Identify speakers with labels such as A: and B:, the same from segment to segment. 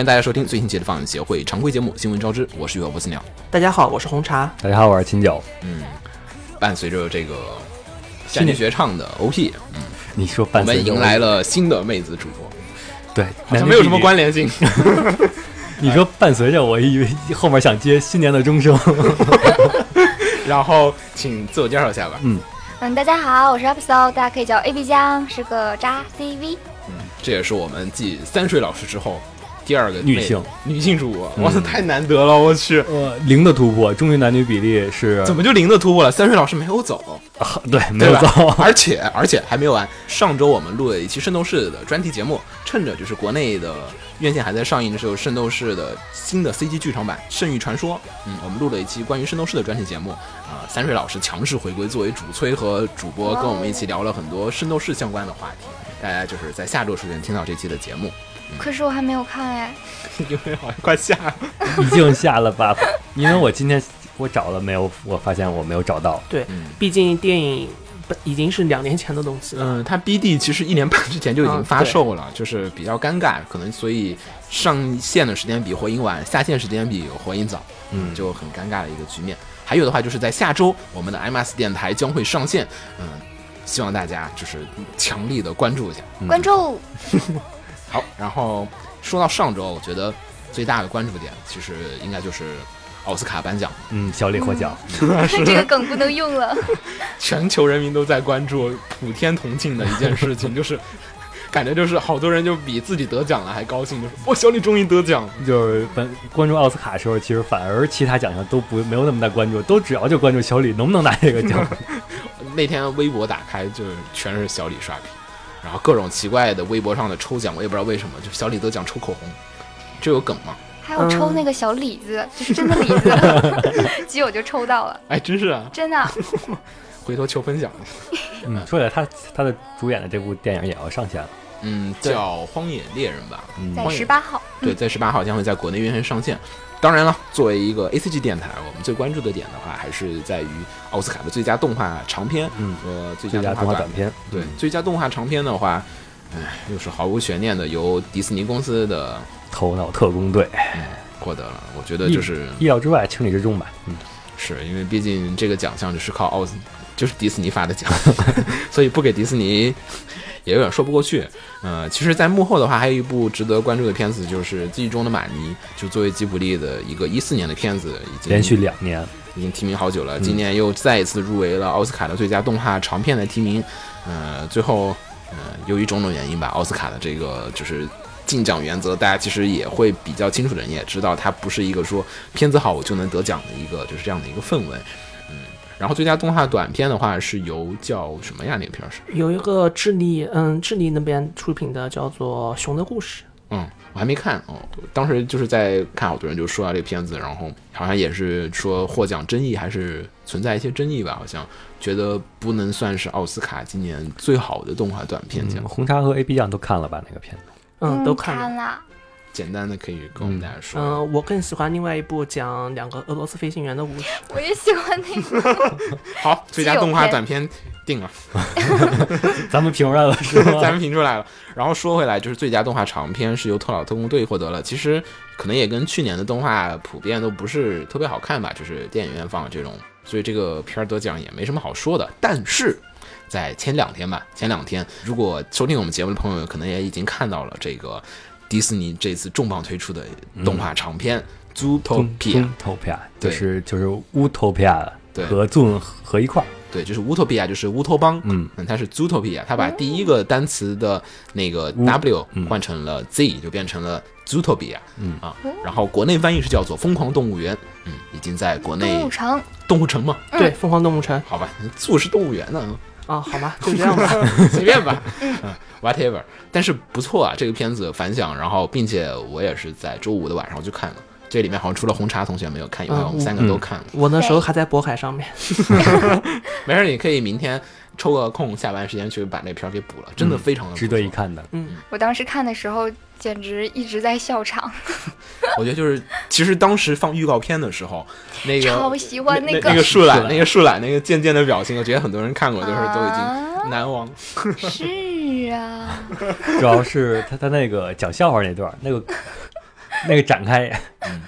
A: 欢迎大家收听最新期的放映协会常规节目《新闻招之》，我是月波斯鸟。
B: 大家好，我是红茶。
C: 大家好，我是秦九。
A: 伴随着这个山地学唱的 OP，嗯，
C: 你说
A: 我
C: 伴随着
A: 们迎来了新的妹子主播，
C: 对，
A: 好像没有什么关联性。
C: 你说伴随着，我以为后面想接新年的钟声。
A: 然后请自我介绍一下吧。
C: 嗯，
D: 嗯，大家好，我是 Episode，大家可以叫 A B 酱，是个渣 CV。
A: 嗯这也是我们继三水老师之后第二个
C: 女性
A: 女性主播，
C: 嗯
A: 哇塞，太难得了！我去，
C: 呃，零的突破，终于男女比例是
A: 怎么就零的突破了？三水老师没有走，
C: 啊对没有走？
A: 而且而且还没有完。上周我们录了一期《圣斗士》的专题节目，趁着就是国内的院线还在上映的时候，《圣斗士》的新的 CG 剧场版《圣域传说》，嗯，我们录了一期关于《圣斗士》的专题节目。啊、三水老师强势回归，作为主催和主播，跟我们一起聊了很多《圣斗士》相关的话题。大家就是在下周时间听到这期的节目，
D: 可是我还没有看哎，
A: 因为好像快下了。
C: 已经下了吧？因为我今天我找了没有，我发现我没有找到。
B: 对，
A: 嗯
B: 毕竟电影本已经是两年前的东西了。
A: 嗯，它 BD 其实一年半之前就已经
B: 嗯
A: 发售了，就是比较尴尬，可能所以上线的时间比火影晚，下线时间比火影早，
C: 嗯
A: 就很尴尬的一个局面。还有的话就是在下周，我们的 MS 电台将会上线，嗯，希望大家就是强力的关注一下。
D: 关注
A: 好，然后说到上周，我觉得最大的关注点其实应该就是奥斯卡颁奖，
C: 嗯，小李获奖，
D: 这个梗不能用了。
A: 全球人民都在关注普天同庆的一件事情，就是 感觉就是好多人就比自己得奖了还高兴，就是哇，小李终于得奖了。
C: 就是本关注奥斯卡的时候，其实反而其他奖项都不没有那么大关注，都主要就关注小李能不能拿这个奖。
A: 那天微博打开就全是小李刷屏，然后各种奇怪的微博上的抽奖，我也不知道为什么，就小李得奖抽口红，这有梗吗？
D: 还有抽那个小李子，就是真的李子，结果就抽到了，
A: 哎，真是啊，
D: 真的。
A: 回头求分享。
C: 嗯，说起来，他他的主演的这部电影也要上线了。
A: 嗯，叫《荒野猎人》吧？
C: 嗯
D: 在十八号，
A: 对，在十八号将会在国内院线上线。当然了，作为一个 A C G 电台，我们最关注的点的话，还是在于奥斯卡的最佳动画长片
C: 嗯
A: 和最
C: 最佳
A: 动
C: 画短片，
A: 对
C: 嗯，
A: 最佳动画长片的话，哎，又是毫无悬念的由迪士尼公司的
C: 头脑特工队，
A: 获得了。我觉得就是
C: 意料之外，情理之中吧。嗯，
A: 是因为毕竟这个奖项就是靠奥斯，就是迪士尼发的奖，所以不给迪士尼也有点说不过去。呃，其实，在幕后的话，还有一部值得关注的片子，就是《记忆中的玛尼》，就作为吉卜力的一个一四年的片子，已经
C: 连续两年，
A: 已经提名好久了，
C: 嗯
A: 今年又再一次入围了奥斯卡的最佳动画长片的提名。呃，最后，呃，由于种种原因吧，奥斯卡的这个就是竞奖原则，大家其实也会比较清楚的人也知道，它不是一个说片子好我就能得奖的一个就是这样的一个氛围。嗯，然后最佳动画短片的话是由叫什么呀？那个片儿是？
B: 有一个智利，嗯，智利那边出品的叫做《熊的故事》。
A: 嗯，我还没看哦。当时就是在看，好多人就说到这个片子，然后好像也是说获奖争议还是存在一些争议吧，好像觉得不能算是奥斯卡今年最好的动画短片奖。
C: 嗯红茶和 A B 酱都看了吧？那个片子，
B: 嗯，都看了。
A: 简单的可以跟我们大家说。
B: 嗯，我更喜欢另外一部讲两个俄罗斯飞行员的故事。
D: 我也喜欢那个。
A: 好，最佳动画短片定了，
C: 咱们评出来了是吗？
A: 咱们评出来了。然后说回来，就是最佳动画长片是由《特老特工队》获得了。其实可能也跟去年的动画普遍都不是特别好看吧，就是电影院放的这种，所以这个片儿得奖也没什么好说的。但是在前两天吧，前两天，如果收听我们节目的朋友，可能也已经看到了这个迪士尼这次重磅推出的动画长片《Zootopia》。
C: 就是就是乌托比亚
A: 对
C: 和 Zoom 合一块儿，
A: 对，就是乌托比亚，就是乌托邦。
C: 嗯。
A: 它是 Zootopia，它把第一个单词的那个 W 换成了 Z，就变成了 Zootopia。
C: 嗯。
A: 啊，然后国内翻译是叫做《疯狂动物园》。嗯，已经在国内
D: 动物城，
A: 动物城嘛，
B: 对，疯狂动物城。
A: 好吧，Zoo 是动物园呢。
B: 啊，好吧，就这样吧。
A: 随便吧，嗯，whatever。但是不错啊，这个片子反响，然后并且我也是在周五的晚上去看了。这里面好像除了红茶同学没有看以外，
B: 嗯
A: 我们三个都看了。
B: 我那时候还在渤海上面，
A: 没事，你可以明天抽个空，下班时间去把那片儿给补了，真的非常的、
C: 值得一。看的。嗯。
D: 我当时看的时候简直一直在笑场，
A: 我觉得就是，其实当时放预告片的时时候，那个
D: 超喜欢
A: 那
D: 个。
A: 那个树懒，那个树懒那个贱贱的表情，我觉得很多人看过，就是都已经难忘。
D: 是啊，
C: 主要是他他那个讲笑话那段儿，那个 那个展开，
A: 嗯。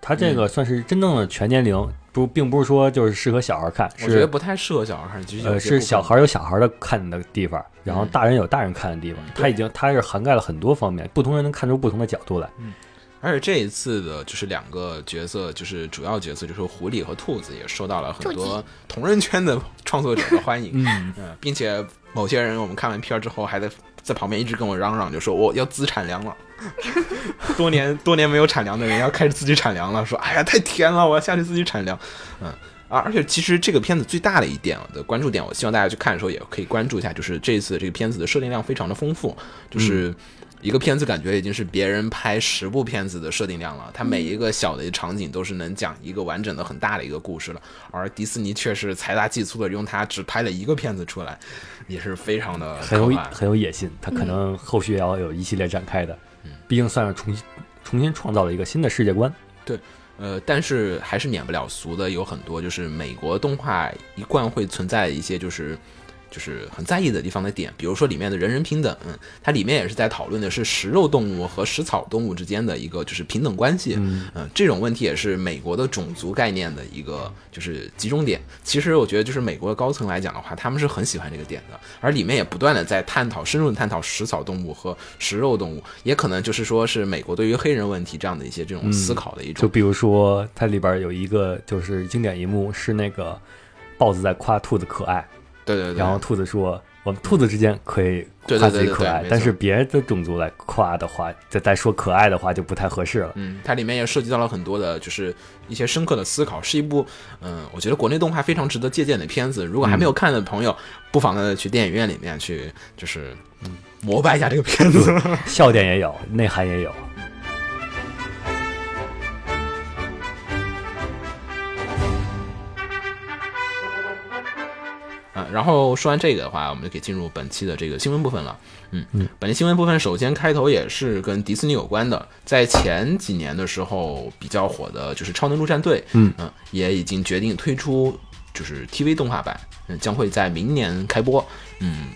C: 他这个算是真正的全年龄，不并不是说就是适合小孩看，
A: 我觉得
C: 是
A: 不太适合小孩看，其实有
C: 呃
A: 些部分
C: 是小孩有小孩的看的地方，然后
A: 嗯
C: 大人有大人看的地方，他已经他是涵盖了很多方面，不同人能看出不同的角度来。
A: 而且这一次的就是两个角色，就是主要角色就是狐狸和兔子，也受到了很
D: 兔
A: 多同人圈的 创作者的欢迎。
C: 嗯，
A: 嗯，并且某些人我们看完片儿之后，还在在旁边一直跟我嚷嚷，就说我要资产粮了。多年多年没有产粮的人要开始自己产粮了，说哎呀太甜了，我要下去自己产粮。嗯。啊，而且其实这个片子最大的一点的关注点，我希望大家去看的时候也可以关注一下，就是这一次这个片子的设定量非常的丰富，就是一个片子感觉已经是别人拍十部片子的设定量了，它每一个小的场景都是能讲一个完整的很大的一个故事了，而迪士尼却是财大气粗的用它只拍了一个片子出来，也是非常的
C: 很有很有野心，它可能后续也要有一系列展开的，嗯毕竟算是重新重新创造了一个新的世界观。
A: 对呃，但是还是免不了俗的，有很多就是美国动画一贯会存在一些就是就是很在意的地方的点，比如说里面的人人平等，嗯，它里面也是在讨论的是食肉动物和食草动物之间的一个就是平等关系，
C: 嗯
A: 嗯，这种问题也是美国的种族概念的一个就是集中点。其实我觉得，就是美国的高层来讲的话，他们是很喜欢这个点的，而里面也不断的在探讨、深入的探讨食草动物和食肉动物，也可能就是说是美国对于黑人问题这样的一些这种思考的一种。
C: 就比如说，它里边有一个就是经典一幕是那个豹子在夸兔子可爱，
A: 对对对，
C: 然后兔子说：“我们兔子之间可以夸自己可
A: 对对对没，错
C: 爱但是别的种族来夸的话，再再说可爱的话就不太合适了。
A: 嗯，它里面也涉及到了很多的，就是一些深刻的思考，是一部嗯，我觉得国内动画非常值得借鉴的片子。如果还没有看的朋友，不妨呢去电影院里面去，就是嗯膜拜一下这个片子。
C: 笑点也有，内涵也有。
A: 啊，然后说完这个的话，我们就可以进入本期的这个新闻部分了。嗯
C: 嗯，
A: 本期新闻部分首先开头也是跟迪士尼有关的，在前几年的时候比较火的就是《超能陆战队》，
C: 嗯
A: 也已经决定推出就是 TV 动画版，嗯，将会在明年开播。嗯，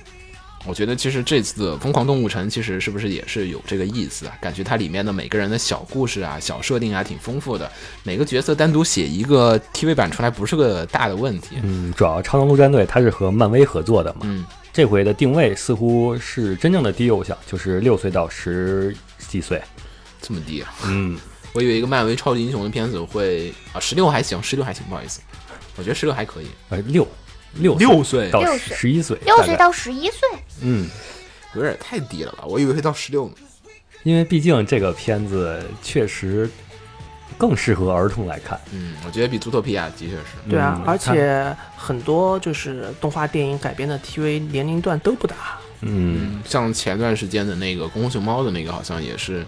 A: 我觉得其实这次的《疯狂动物城》其实是不是也是有这个意思啊？感觉它里面的每个人的小故事啊、小设定啊挺丰富的，每个角色单独写一个 TV 版出来不是个大的问题。
C: 嗯，主要《超能陆战队》它是和漫威合作的嘛，
A: 嗯
C: 这回的定位似乎是真正的低幼向，就是六岁到十几岁。
A: 这么低啊！
C: 嗯，
A: 我以为一个漫威超级英雄的片子会啊，十六还行，十六还行，不好意思，我觉得十六还可以。
C: 呃，六六
A: 六岁
C: 到十一岁，
D: 六岁到十一岁，
C: 嗯，
A: 有点太低了吧？我以为会到十六呢。
C: 因为毕竟这个片子确实更适合儿童来看。
A: 嗯，我觉得比《祖托皮亚》的确是。
B: 对啊
C: 嗯，
B: 而且很多就是动画电影改编的 TV 年龄段都不大。
C: 嗯，
A: 嗯，像前段时间的那个《功夫熊猫》的那个，好像也是，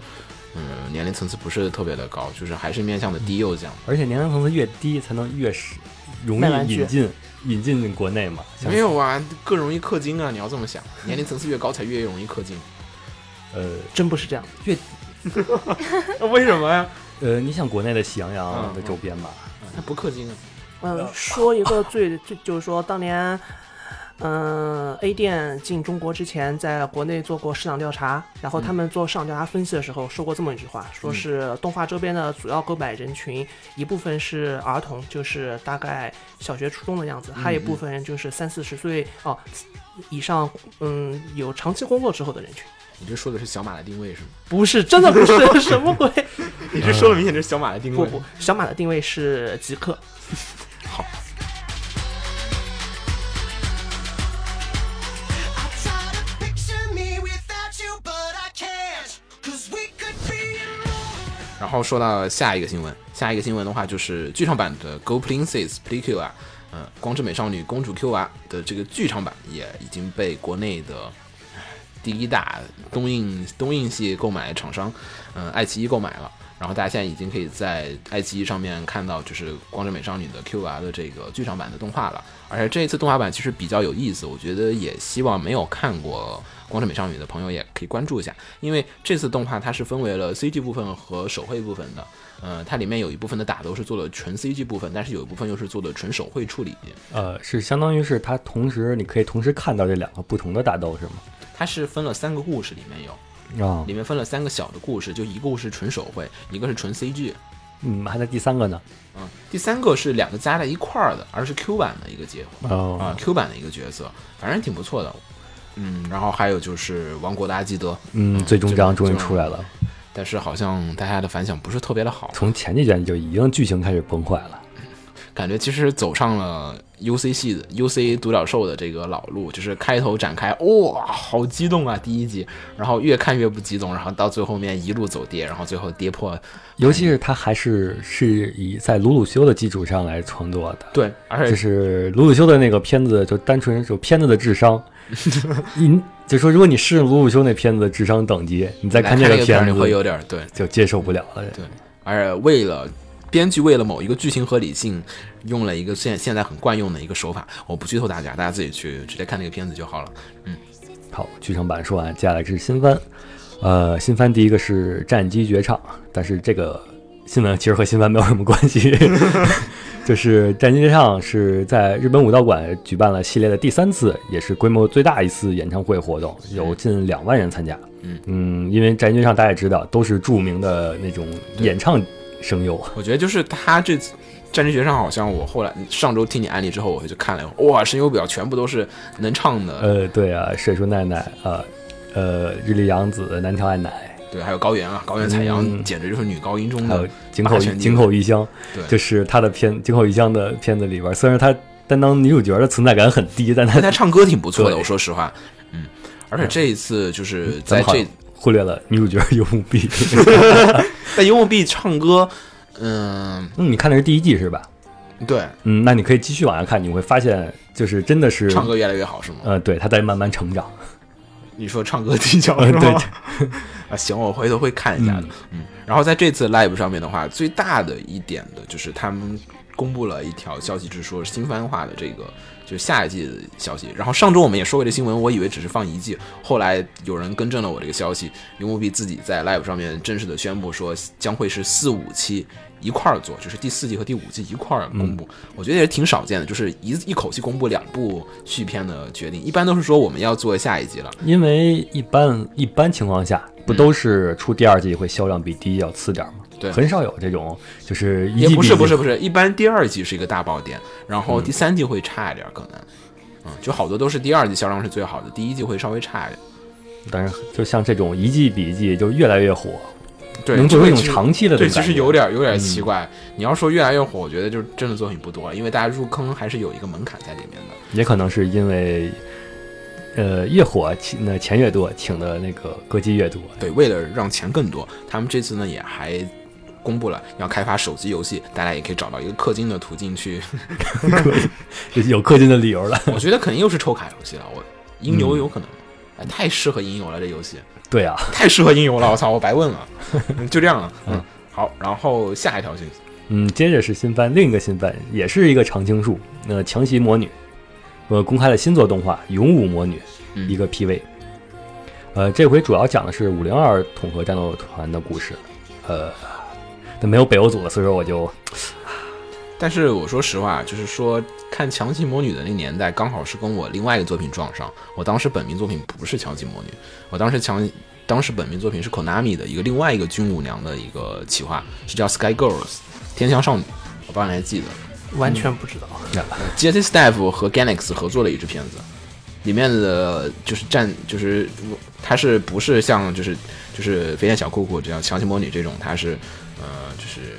A: 嗯，年龄层次不是特别的高，就是还是面向的低幼这样。
C: 而且年龄层次越低，才能越是容易引进引进国内嘛。
A: 没有啊，更容易氪金啊！你要这么想，年龄层次越高才越容易氪金。
C: 呃
B: 真不是这样，越
A: 为什么呀？
C: 呃，你想国内的喜羊羊
A: 嗯
C: 的周边吧，
A: 他不氪金啊。
B: 嗯，说一个最最就是说当年，嗯，A 店进中国之前，在国内做过市场调查，然后他们做市场调查分析的时候说过这么一句话，说是动画周边的主要购买人群，一部分是儿童，就是大概小学、初中的样子，还有一部分人就是三四十岁哦以上，嗯，有长期工作之后的人群。
A: 你这说的是小马的定位是吗？
B: 不是，真的不是，什么鬼？
A: 你这说的明显是小马的定位。
B: 不不，小马的定位是极客。
A: 然后说到下一个新闻，下一个新闻的话就是剧场版的《Go Princess Play Q 啊，嗯，光之美少女公主 Q 娃的这个剧场版也已经被国内的第一大东映东映系购买厂商，嗯，爱奇艺购买了。然后大家现在已经可以在爱奇艺上面看到，就是《光之美少女》的 Q 娃的这个剧场版的动画了。而且这一次动画版其实比较有意思，我觉得也希望没有看过《光之美少女》的朋友也可以关注一下，因为这次动画它是分为了 CG 部分和手绘部分的。呃，它里面有一部分的打斗是做了纯 CG 部分，但是有一部分又是做的纯手绘处理。
C: 呃，是相当于是它同时你可以同时看到这两个不同的打斗是吗？
A: 它是分了三个故事，里面有
C: 啊
A: 里，面分了三个小的故事，就一个故事纯手绘，一个是纯 CG，
C: 嗯，还在第三个呢。
A: 嗯，第三个是两个加在一块儿的，而是 Q 版的一个结合。啊
C: 哦
A: ，，Q 版的一个角色，反正挺不错的。嗯，然后还有就是《王国的阿基德》，
C: 嗯，最终章终于出来了。
A: 但是好像大家的反响不是特别的好，
C: 从前几卷就已经剧情开始崩坏了。
A: 感觉其实走上了 UC 系的 UC 独角兽的这个老路，就是开头展开，哇，好激动啊！第一集，然后越看越不激动，然后到最后面一路走跌，然后最后跌破，
C: 尤其是他还是是以在鲁鲁修的基础上来创作的，
A: 对，而且
C: 就是鲁鲁修的那个片子，就单纯就片子的智商，你就说如果你适应鲁鲁修那片子的智商等级，你再看这个片
A: 子片你会有点对
C: 就接受不了了。
A: 对，而且为了编剧为了某一个剧情合理性，用了一个现现在很惯用的一个手法，我不剧透大家，大家自己去直接看那个片子就好了。
C: 嗯好，剧场版说完，接下来是新番。呃，新番第一个是《战机绝唱》，但是这个新闻其实和新番没有什么关系。就是《战机绝唱》是在日本武道馆举办了系列的第三次，也是规模最大一次演唱会活动，有近两万人参加。
A: 嗯
C: 因为《战机绝唱》大家也知道，都是著名的那种演唱声优。
A: 我觉得就是他这次。战争学上好像我后来上周听你案例之后，我回去看了哇，声优表全部都是能唱的，
C: 呃，对啊，水树奈奈，呃，呃，日立阳子、南条爱乃，
A: 对，还有高原啊，高原彩阳、
C: 嗯。
A: 简直就是女高音中
C: 还有
A: 的，
C: 井口井口一香，
A: 对，
C: 就是他的片井口一香的片子里边，虽然他担当女主角的存在感很低，但他
A: 但他唱歌挺不错的，我说实话，嗯，而且这一次就是在这
C: 忽略了女主角游牧碧。
A: 在幽默币唱歌，嗯，
C: 嗯，你看的是第一季是吧？
A: 对，
C: 嗯，那你可以继续往下看，你会发现就是真的是
A: 唱歌越来越好是吗？
C: 呃，对，他在慢慢成长。
A: 你说唱歌技巧
C: 呃
A: 是吗？
C: 对
A: 啊，行，我回头会看一下的。嗯，然后在这次 live 上面的话，最大的一点的就是他们公布了一条消息，就是说新番化的这个就是下一季的消息。然后上周我们也说过这新闻，我以为只是放一季，后来有人更正了我这个消息，游牧币自己在 live 上面正式的宣布说将会是四五期。一块儿做，就是第四季和第五季一块儿公布，我觉得也挺少见的，就是一一口气公布两部续片的决定，一般都是说我们要做下一季了，
C: 因为一般一般情况下，不都是出第二季会销量比第一要次点吗？
A: 对。
C: 很少有这种就是一
A: 也不
C: 季比一季。
A: 是不是不是，一般第二季是一个大爆点，然后
C: 嗯。
A: 第三季会差一点，可能，嗯，就好多都是第二季销量是最好的，第一季会稍微差一点。
C: 但是就像这种一季比一季就越来越火，
A: 对，
C: 能作为一种长期的
A: 对，其实有点有点
C: 嗯
A: 奇怪。你要说越来越火，我觉得就是真的作品不多了，因为大家入坑还是有一个门槛在里面的。
C: 也可能是因为，呃，越火请那钱越多，请的那个歌姬越多。
A: 对，为了让钱更多，他们这次呢也还公布了要开发手机游戏，大家也可以找到一个氪金的途径去。
C: 有氪金的理由了。
A: 我觉得肯定又是抽卡游戏了，我音游
C: 嗯
A: 有可能，哎，太适合音游了这游戏。
C: 对啊，
A: 太适合音游了，我操，我白问了，就这样了。嗯，好，然后下一条信息，
C: 嗯，接着是新番，另一个新番也是一个常青树，那、强袭魔女，呃，公开了新作动画《勇武魔女》，
A: 嗯。
C: 一个 PV。呃，这回主要讲的是五零二统合战斗团的故事，呃，但没有北欧组了，所以说我就
A: 但是我说实话，就是说看《强袭魔女》的那个年代，刚好是跟我另外一个作品撞上。我当时本名作品不是《强袭魔女》，我当时强当时本名作品是 Konami 的一个另外一个军武娘的一个企划，是叫 Sky Girls 天翔少女，我不知道你还记得。
B: 完全不知道。
A: Staff 和 Ganex 合作了一支片子，里面的就是战就是它是不是像就是就是飞天小酷酷这样强袭魔女这种，它是呃就是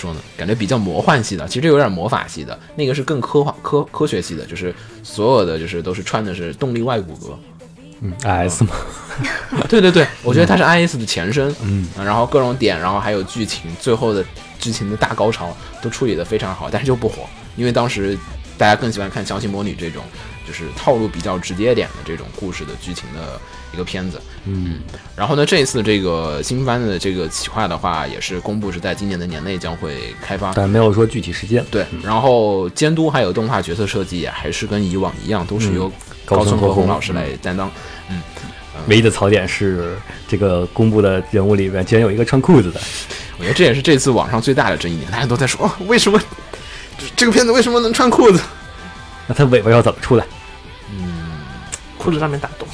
A: 说呢？感觉比较魔幻系的，其实有点魔法系的，那个是更科幻科科学系的，就是所有的就是都是穿的是动力外骨骼。
C: 嗯，IS 嘛，
A: 对对对，我觉得它是 IS 的前身，嗯，然后各种点，然后还有剧情，最后的剧情的大高潮都处理的非常好，但是就不火，因为当时大家更喜欢看《强行魔女》这种就是套路比较直接点的这种故事的剧情的一个片子，嗯，然后呢，这一次这个新番的这个企划的话，也是公布是在今年的年内将会开发，
C: 但没有说具体时间。
A: 对，然后监督还有动画角色设计也还是跟以往一样，都是由高村和
C: 高村和宏
A: 宏老师来担当。嗯。
C: 唯一的槽点是，这个公布的人物里边竟然有一个穿裤子的，
A: 我觉得这也是这次网上最大的争议点，大家都在说，哦，为什么这这个片子为什么能穿裤子？
C: 那他尾巴要怎么出来？嗯。
B: 裤子上面打洞，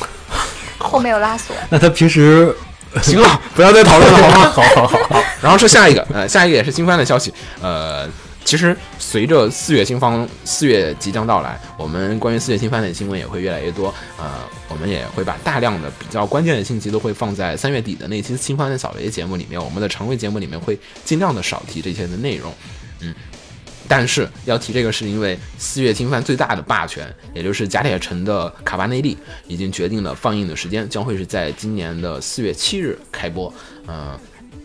D: 后面有拉锁，
C: 那他平时
A: 行了，不要再讨论了，好吗？
C: 好好好好，
A: 然后是下一个，呃，下一个也是新番的消息，呃，其实随着四月新番四月即将到来，我们关于四月新番的新闻也会越来越多，呃，我们也会把大量的比较关键的信息都会放在三月底的那期新番的扫雷节目里面，我们的常规节目里面会尽量的少提这些的内容，嗯。但是要提这个，是因为四月侵犯最大的霸权，也就是甲铁城的卡巴内利，已经决定了放映的时间将会是在今年的四月七日开播。嗯、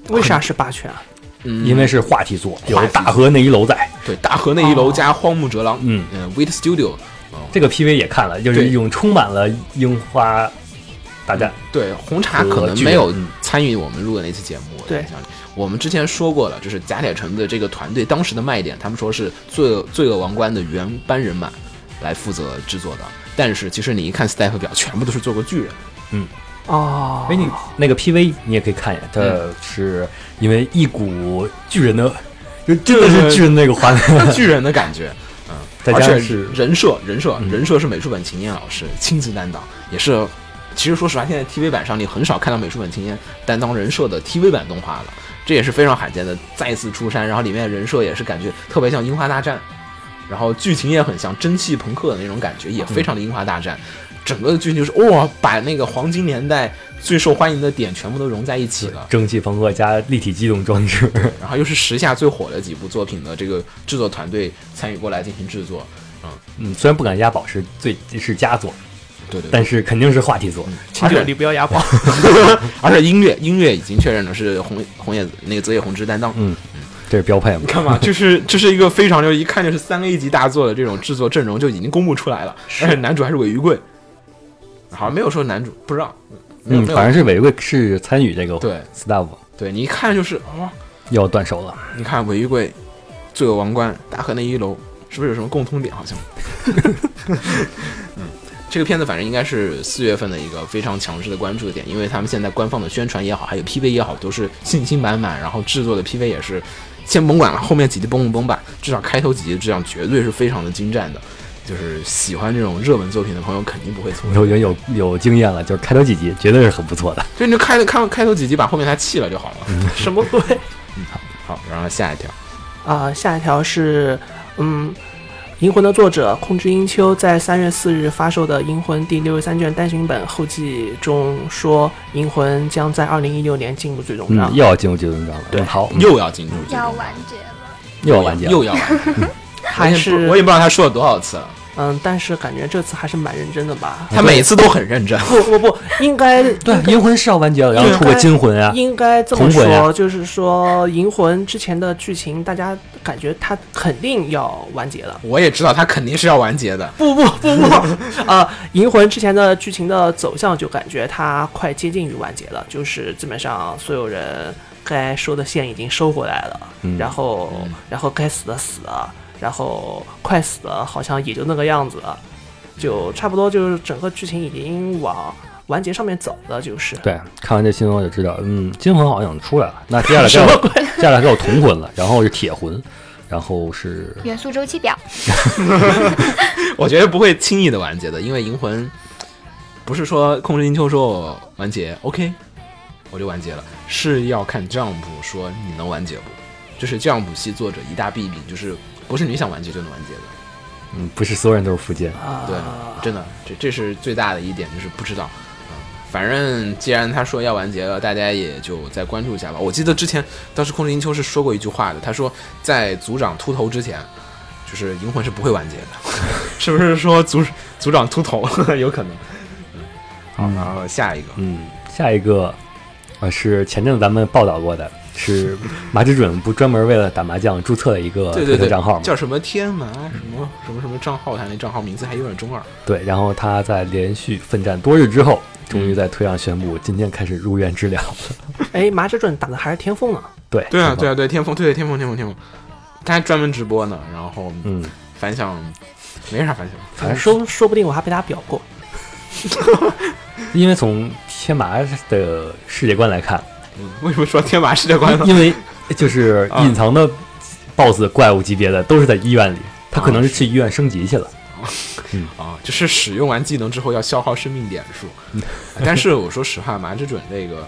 B: 为啥是霸权啊？
A: 嗯，
C: 因为是话题作，有大河那一楼在。
A: 对大河那一楼加荒木哲郎，
C: 嗯
A: 嗯 w a i t Studio，
C: 这个 PV 也看了，就是
A: 对
C: 一种充满了樱花大战。
A: 对红茶可能没有参与我们录的那期节目，我
B: 对
A: 我们之前说过了，就是甲铁城的这个团队当时的卖点，他们说是罪恶罪恶王冠的原班人马来负责制作的，但是其实你一看 staff 表，全部都是做过巨人。嗯。
B: 哦，
C: 哎，你那个 PV 你也可以看一眼，它
A: 嗯。
C: 是因为一股巨人的，就真的是巨人那个画面，
A: 巨人的感觉，嗯，
C: 再
A: 而且
C: 加上是
A: 人设，人设，
C: 嗯。
A: 人设是美术本晴彦老师亲自担当，也是。其实说实话，现在 TV 版上你很少看到美术本晴彦担当人设的 TV 版动画了，这也是非常罕见的，再次出山。然后里面的人设也是感觉特别像《樱花大战》，然后剧情也很像蒸汽朋克的那种感觉，也非常的《樱花大战》。整个的剧情就是哇，把那个黄金年代最受欢迎的点全部都融在一起了。
C: 蒸汽朋克加立体机动装置。
A: 然后又是时下最火的几部作品的这个制作团队参与过来进行制作，
C: 嗯，虽然不敢押宝是最是佳作，
A: 对对对，
C: 但是肯定是话题作。
B: 请酒力不要押宝。
A: 而且音乐音乐已经确认了是红红叶子那个泽野弘之担当。
C: 嗯，这是标配嘛
A: 你？看嘛，就是这是一个非常就一看就是三 A 级大作的这种制作阵容就已经公布出来了，而且男主还是尾鱼贵，好像没有说男主，不知道，
C: 嗯，反正是尾鱼贵是参与这个
A: 对
C: staff
A: 对你一看就是哇，
C: 要断手了。
A: 你看尾鱼贵、罪恶王冠、大河那一楼，是不是有什么共通点？好像。嗯，这个片子反正应该是四月份的一个非常强势的关注点，因为他们现在官方的宣传也好，还有 PV 也好，都是信心满满，然后制作的 PV 也是，先甭管了，后面几集崩不崩吧，至少开头几集质量绝对是非常的精湛的。就是喜欢这种热门作品的朋友肯定不会错
C: 我已经有有经验了，就是开头几集绝对是很不错的。
A: 就你就开看开头几集，把后面它弃了就好了。
B: 什么鬼？
A: 好，然后下一条，
B: 啊、下一条是，嗯，《银魂》的作者空之英秋在三月四日发售的《银魂》第六十三卷单行本后记中说，《银魂》将在二零一六年进入最终章。
C: 嗯，又要进入最终章了。
B: 对
C: 嗯好，
A: 又要进入
D: 要完结了。
C: 又要完结了。
A: 又要完结。
B: 还是
A: 我也不知道他说了多少次了，
B: 嗯，但是感觉这次还是蛮认真的吧？
A: 他每次都很认真。
B: 不不不，应该
C: 对，银魂是要完结了，然后出个金魂啊。
B: 应该这么说，就是说《银魂》之前的剧情，大家感觉它肯定要完结了。
A: 我也知道他肯定是要完结的，
B: 不不不不，呃，《银魂》之前的剧情的走向就感觉它快接近于完结了，就是基本上所有人该收的线已经收回来了，
C: 嗯
B: 然后然后该死的死了，然后快死了好像也就那个样子了，就差不多就是整个剧情已经往完结上面走了，就是。
C: 对，看完这新闻我就知道，嗯，金魂好像出来了。那接下来 该有 接下来该有铜魂了，然后是铁魂，然后是
E: 元素周期表，
A: 我觉得不会轻易的完结的，因为银魂不是说控制金秋说我完结，OK，我就完结了，是要看 Jump 说你能完结不？就是 Jump 系作者一大弊病，就是不是你想完结就能完结的。
C: 嗯，不是所有人都是福建。
B: 啊，
A: 对，真的，这这是最大的一点，就是不知道。嗯，反正既然他说要完结了，大家也就再关注一下吧。我记得之前当时控制银秋是说过一句话的，他说在组长秃头之前，就是银魂是不会完结的，是不是说组组长秃头 有可能？嗯，好，
C: 嗯
A: 然后下一个，
C: 嗯，下一个呃是前阵子咱们报道过的，是马之准不专门为了打麻将注册了一个
A: 对对对，
C: 账号吗？
A: 叫什么天麻什么什么什么账号，他那账号名字还有点中二。
C: 对，然后他在连续奋战多日之后，终于在推上宣布，今天开始入院治疗。
B: 哎，麻之准打的还是天凤呢。
C: 对
A: 对啊，对啊，对天风，对对天风，天风，天风，他还专门直播呢，然后
C: 嗯，
A: 反响没啥反响，
C: 反正
B: 说说不定我还被他表过。
C: 因为从天麻的世界观来看，
A: 嗯，为什么说天马世界观呢？
C: 因为就是隐藏的 BOSS 怪物级别的都是在医院里，他可能是去医院升级去了。
A: 啊，就是使用完技能之后要消耗生命点数。但是我说实话，麻之准这个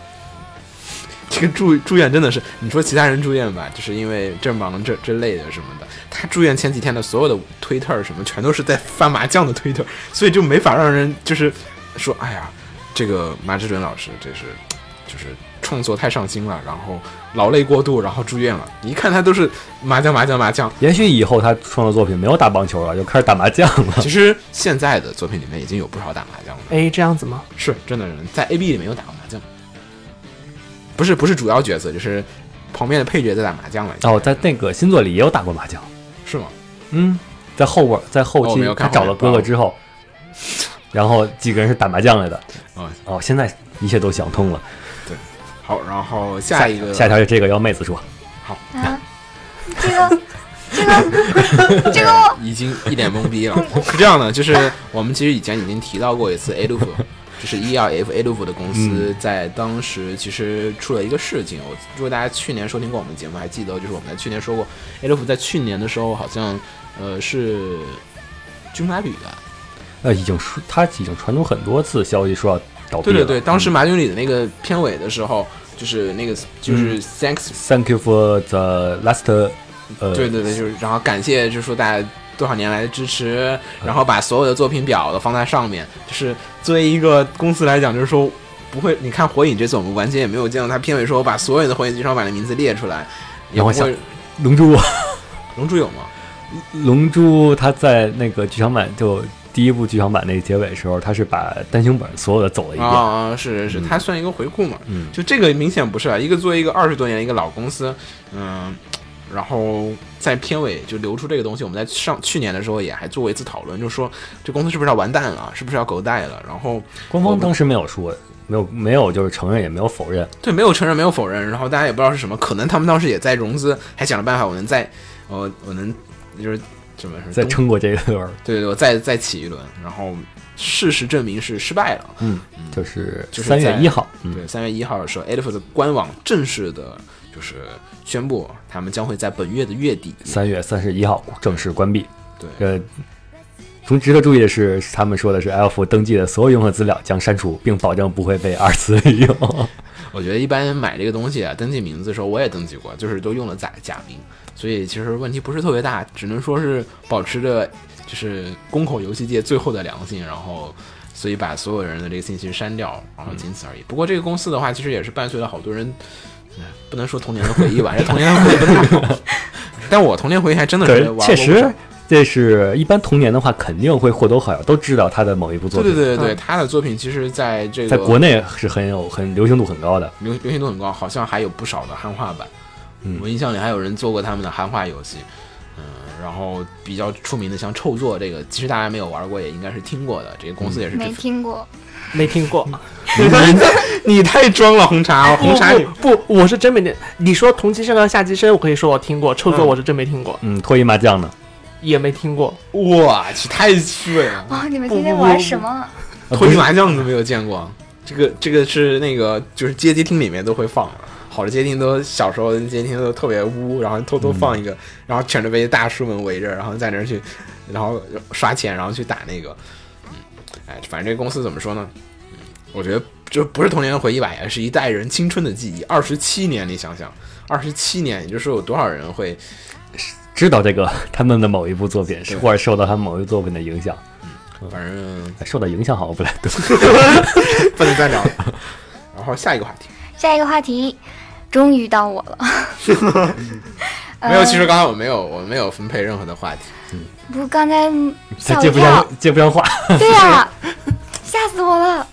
A: 这个住住院真的是，你说其他人住院吧，就是因为正忙这这类的什么的，他住院前几天的所有的推特什么，全都是在翻麻将的推特，所以就没法让人就是说，哎呀，这个麻之准老师这是就是创作太上心了，然后劳累过度，然后住院了。你一看他都是麻将麻将麻将，
C: 也许以后他创作作品没有打棒球了，就开始打麻将了。
A: 其实现在的作品里面已经有不少打麻将了。
B: 哎，这样子吗？
A: 是真的人在 A B 里面有打过麻将，不是不是主要角色，就是旁边的配角在打麻将了。
C: 哦，在那个新作里也有打过麻将。
A: 是吗？
C: 嗯，在后边，在后期他找了哥哥之后，然后几个人是打麻将来的。
A: 哦
C: 哦，现在一切都想通了。
A: 好，然后下一个
C: 下一条是这个，要妹子说。
E: 啊，这个这个这个
A: 已经一脸懵逼了。是这样的，就是我们其实以前已经提到过一次 A 路 f，就是 E R F A 路 f 的公司在当时其实出了一个事情。我如果大家去年收听过我们节目，还记得就是我们在去年说过，A 路 f 在去年的时候好像呃是军马旅的，
C: 呃，已经说他已经传出很多次消息说要倒闭了。
A: 对对对，当时
C: 嗯
A: 马经理的那个片尾的时候，就是那个就是 Thanks，、
C: Thank you for the last，呃，
A: 对对对，就是然后感谢就是说大家多少年来的支持，然后把所有的作品表都放在上面，就是作为一个公司来讲，就是说不会，你看火影这次我们完全也没有见到他片尾说我把所有的火影剧场版的名字列出来，也
C: 让我想
A: 不会，
C: 龙珠，
A: 龙珠有吗？
C: 龙珠他在那个剧场版就第一部剧场版那个结尾的时候，他是把单行本所有的走了一遍。
A: 啊、是是是，
C: 嗯
A: 它算一个回顾嘛。
C: 嗯
A: 就这个明显不是啊，一个作为一个二十多年的一个老公司，嗯，然后在片尾就留出这个东西，我们在上去年的时候也还做过一次讨论，就说这公司是不是要完蛋了，是不是要狗带了？然后
C: 官方当时没有说，没有没有就是承认也没有否认。
A: 对，没有承认，没有否认，然后大家也不知道是什么，可能他们当时也在融资，还想着办法，我能再，呃，我能就是怎么
C: 再撑过这一轮儿，
A: 对对，我再再起一轮，然后事实证明是失败了。
C: 嗯，就是
A: 就是
C: 三月一号，嗯，
A: 对，三月一号的时候 e l f 的官网正式的就是宣布，他们将会在本月的月底，
C: 三月三十一号正式关闭。
A: 对，
C: 呃，从值得注意的是，他们说的是 Elf 登记的所有用户资料将删除，并保证不会被二次利用。
A: 我觉得一般买这个东西啊，登记名字的时候我也登记过，就是都用了假假名，所以其实问题不是特别大，只能说是保持着就是公口游戏界最后的良心，然后所以把所有人的这个信息删掉，然后仅此而已。不过这个公司的话，其实也是伴随了好多人。哎不能说童年的回忆吧，这童年的回忆不太好。但我童年回忆还真的是
C: 确实，这是一般童年的话，肯定会或多或少都知道他的某一部作品。
A: 对对对对，他的作品其实在这个
C: 在国内是很有很流行度很高的。
A: 流流行度很高，好像还有不少的汉化版。
C: 嗯
A: 我印象里还有人做过他们的汉化游戏。嗯，然后比较出名的像臭作这个，其实大家没有玩过，也应该是听过的。这个公司也是
E: 没听过，
B: 没听过。
A: 你太装了，红茶，红茶你
B: 不不，我是真没听。你说同期声和下期声，我可以说我听过；臭作我是真没听过，
C: 嗯，脱衣麻将呢？
B: 也没听过。
A: 我去，太碎了！
E: 哇，你们天天玩什么？
C: 啊
A: 脱衣麻将都没有见过，这个这个是那个就是街机厅里面都会放的。好的街厅都小时候的街厅都特别污，然后偷偷放一个，然后全都被大叔们围着，然后在那儿去，然后刷钱，然后去打那个，嗯，哎，反正这个公司怎么说呢？嗯，我觉得这不是童年的回忆吧，也是一代人青春的记忆。二十七年，你想想，二十七年，也就是说有多少人会
C: 知道这个他们的某一部作品，或者受到他们某一部作品的影响，
A: 反正
C: 哎受到影响好像不太对。
A: 不能再聊了。然后下一个话题，
E: 下一个话题，终于到我了。
A: 没有，其实刚才我没有，我没有分配任何的话题。
E: 嗯不，刚才
C: 接不上。接不上话，
E: 对呀、吓死我了。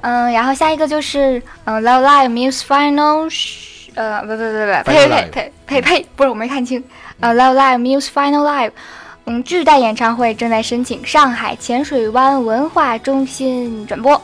E: 嗯，然后下一个就是嗯，Love Live Muse Final，sh- 呃，不不不不，呸
A: Final
E: 呸呸呸呸，不是我没看清。呃，Love Live Muse Final Live，嗯，巨大演唱会正在申请上海浅水湾文化中心转播。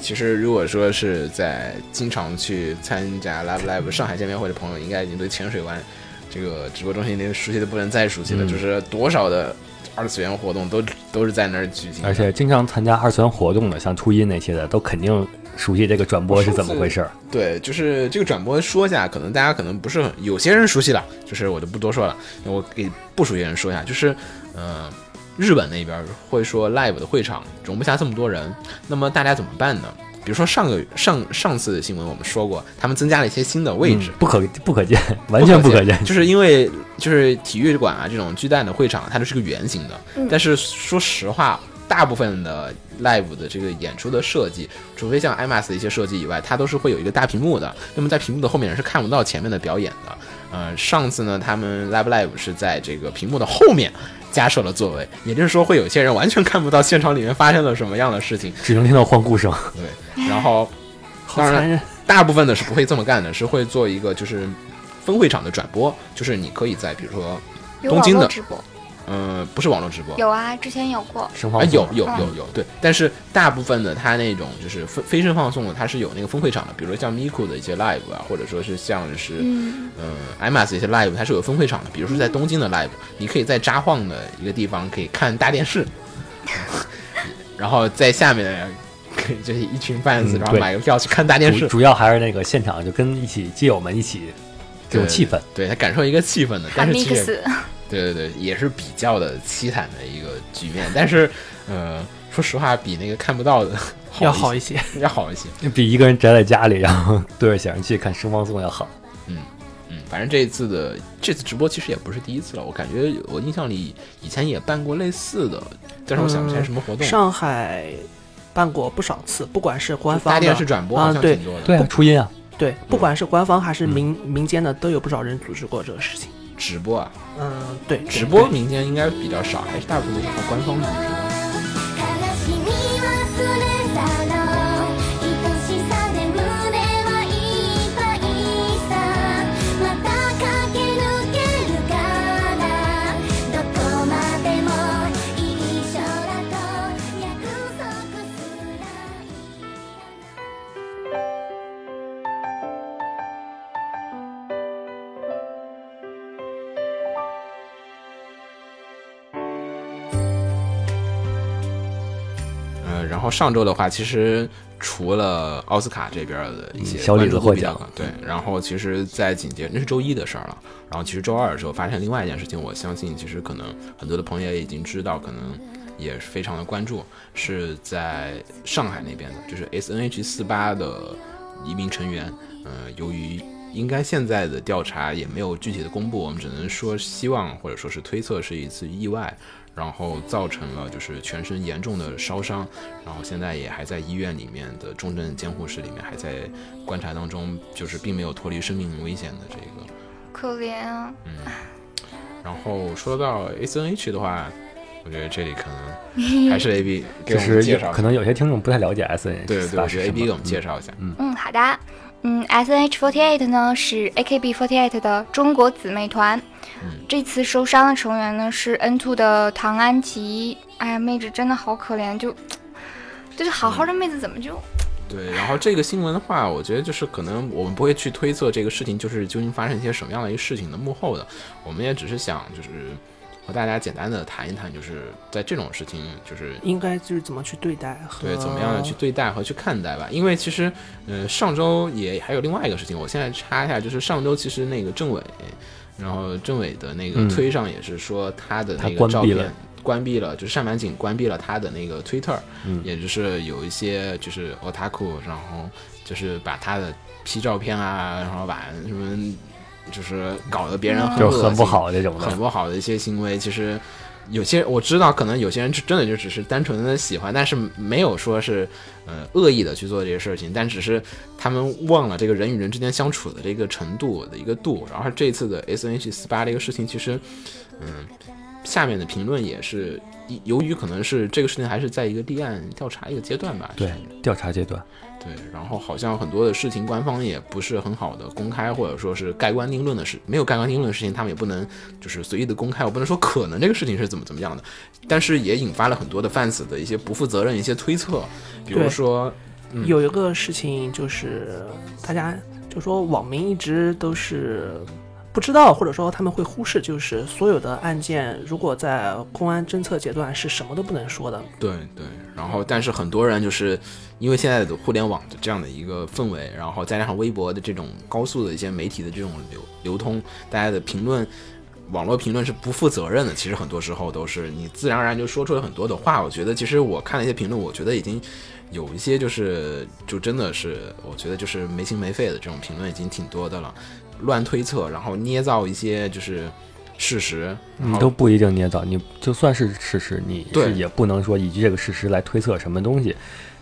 A: 其实如果说是在经常去参加 Live Live 上海见面会的朋友，应该已经对浅水湾这个直播中心已经熟悉的不能再熟悉了，
C: 嗯。
A: 就是多少的二次元活动都都是在那儿举行，
C: 而且经常参加二次元活动的，像初音那些的，都肯定熟悉这个转播是怎么回事儿。
A: 对，就是这个转播说一下，可能大家可能不是很，有些人熟悉了，就是我就不多说了，我给不熟悉的人说一下，就是呃，日本那边会说 live 的会场容不下这么多人，那么大家怎么办呢？比如说上个上上次的新闻我们说过，他们增加了一些新的位置，
C: 嗯不可不可见，完全不可见。
A: 就是因为就是体育馆啊这种巨蛋的会场，它都是个圆形的。
E: 嗯
A: 但是说实话，大部分的 live 的这个演出的设计，除非像 IMAX 的一些设计以外，它都是会有一个大屏幕的。那么在屏幕的后面是看不到前面的表演的。呃，上次呢，他们 Live Live 是在这个屏幕的后面加设了座位，也就是说会有些人完全看不到现场里面发生了什么样的事情。
C: 只能听到欢呼声。
A: 对，然后当然。大部分的是不会这么干的，是会做一个就是分会场的转播，就是你可以在比如说，东京的
E: 直播，
A: 嗯、不是网络直播，
E: 有啊，之前有过。
A: 啊，
C: 生放
A: 有有
E: 嗯。
A: 有有，对，但是大部分的它那种就是非非声放送的，它是有那个分会场的，比如说像 Miku 的一些 live 啊，或者说是像是
E: 嗯，
A: 嗯 IMAX 的一些 live，它是有分会场的，比如说在东京的 live，你可以在札幌的一个地方可以看大电视，然后在下面可以就是一群 fans，、然后买个票去看大电视。
C: 主，主要还是那个现场就跟一起基友们一起这种气氛。
A: 对他感受一个气氛的，但是其实
E: mix，
A: 对对对，也是比较的凄惨的一个局面，但是 呃，说实话比那个看不到的
B: 要
A: 好一
B: 好一些，
A: 要好一些。
C: 比一个人宅在家里，然后对着显示器看声放送要好。
A: 嗯嗯，反正这一次的这次直播其实也不是第一次了，我感觉我印象里以前也办过类似的，但是我想不起来什么活动。
B: 上海办过不少次，不管是官方
A: 大电视转播好
B: 啊对
A: 像挺多的。
C: 对啊，初音啊，
B: 对，不管是官方还
A: 嗯
B: 是民、民间的，都有不少人组织过这个事情。
A: 直播啊，
B: 嗯，对，
A: 直播
B: 对。
A: 民间应该比较少，还是大部分都是靠官方组织上周的话，其实除了奥斯卡这边的一些
C: 嗯小李子获奖。
A: 对，然后其实，在紧接着那是周一的事儿了，然后其实周二的时候发生另外一件事情，我相信其实可能很多的朋友也已经知道，可能也是非常的关注，是在上海那边的，就是 S N H 四八的一名成员，呃，由于应该现在的调查也没有具体的公布，我们只能说希望或者说是推测是一次意外，然后造成了就是全身严重的烧伤，然后现在也还在医院里面的重症监护室里面还在观察当中，就是并没有脱离生命危险的这个。
E: 可怜啊。
A: 嗯然后说到 S N H 的话，我觉得这里可能还是 A B 给
C: 就
A: 我们
C: 是
A: 介绍。
C: 可能有些听众不太了解 S N H，
A: 对对对，我觉得 A B 给我们介绍一下。
E: 嗯嗯，好的。嗯，S N H forty eight 呢是 A K B forty eight 的中国姊妹团。这次受伤的成员呢是 N two 的唐安琪。哎呀，妹子真的好可怜，就就是好好的妹子怎么就
A: 对，然后这个新闻的话，我觉得就是可能我们不会去推测这个事情就是究竟发生一些什么样的一个事情的幕后的，我们也只是想就是和大家简单的谈一谈，就是在这种事情，就是
B: 应该就是怎么去对待和
A: 对怎么样的去对待和去看待吧。因为其实，呃，上周也还有另外一个事情，我现在插一下，就是上周其实那个政委，然后政委的那个
C: 嗯
A: 推上也是说他的那个照片
C: 关闭了
A: 关闭了，就是上满井关闭了他的那个 Twitter，、
C: 嗯
A: 也就是有一些就是 otaku，然后就是把他的 P 照片啊，然后把什么就是搞得别人很
C: 很不好这种
A: 很。不好的一些行为，其实有些我知道，可能有些人就真的就只是单纯的喜欢，但是没有说是呃恶意的去做这些事情，但只是他们忘了这个人与人之间相处的这个程度的一个度。然后这次的 S N H 四八这个事情，其实嗯，下面的评论也是。由于可能是这个事情还是在一个立案调查一个阶段吧，
C: 对，调查阶段，
A: 对，然后好像很多的事情，官方也不是很好的公开，或者说是盖棺定论的事，没有盖棺定论的事情，他们也不能就是随意的公开。我不能说可能这个事情是怎么怎么样的，但是也引发了很多的 fans 的一些不负责任一些推测，比如说，嗯
B: 有一个事情就是大家就说网民一直都是不知道，或者说他们会忽视，就是所有的案件如果在公安侦测阶段是什么都不能说的。
A: 对对，然后但是很多人就是因为现在的互联网的这样的一个氛围，然后再加上微博的这种高速的一些媒体的这种流流通，大家的评论。网络评论是不负责任的，其实很多时候都是你自然而然就说出了很多的话。我觉得其实我看了一些评论，我觉得已经有一些就是就真的是，我觉得就是没心没肺的这种评论已经挺多的了，乱推测，然后捏造一些就是事实，
C: 你都不一定捏造，你就算是事实，你是也不能说依据这个事实来推测什么东西，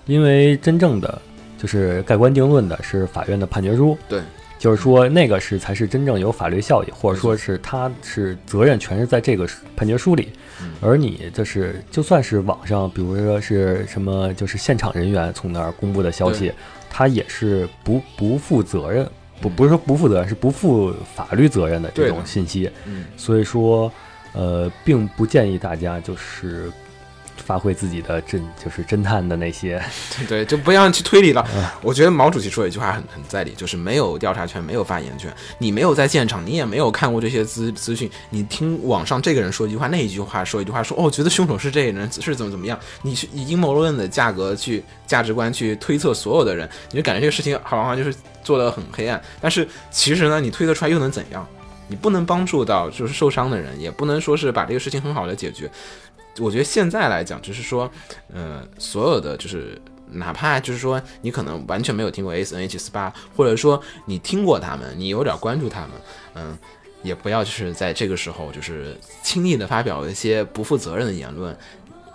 C: 因为真正的就是盖棺定论的是法院的判决书，
A: 对，
C: 就是说那个是才是真正有法律效益，或者说是他是责任全是在这个判决书里，
A: 嗯。
C: 而你就是就算是网上，比如说是什么，就是现场人员从那儿公布的消息，他也是不不负责任。不不是说不负责任，是不负法律责任的这种信息。
A: 嗯，
C: 所以说，呃，并不建议大家就是发挥自己的侦，就是侦探的那些，
A: 对，就不要去推理了。
C: 嗯
A: 我觉得毛主席说的一句话很很在理，就是没有调查权，没有发言权。你没有在现场，你也没有看过这些资资讯，你听网上这个人说一句话，那一句话说一句话，说哦，觉得凶手是这个人，是怎么怎么样，你去以阴谋论的价格去价值观去推测所有的人，你就感觉这个事情好像就是做的很黑暗。但是其实呢，你推测出来又能怎样？你不能帮助到就是受伤的人，也不能说是把这个事情很好的解决。我觉得现在来讲，就是说，呃，所有的就是哪怕就是说你可能完全没有听过 S N H 四八，或者说你听过他们，你有点关注他们，嗯，也不要就是在这个时候就是轻易的发表一些不负责任的言论。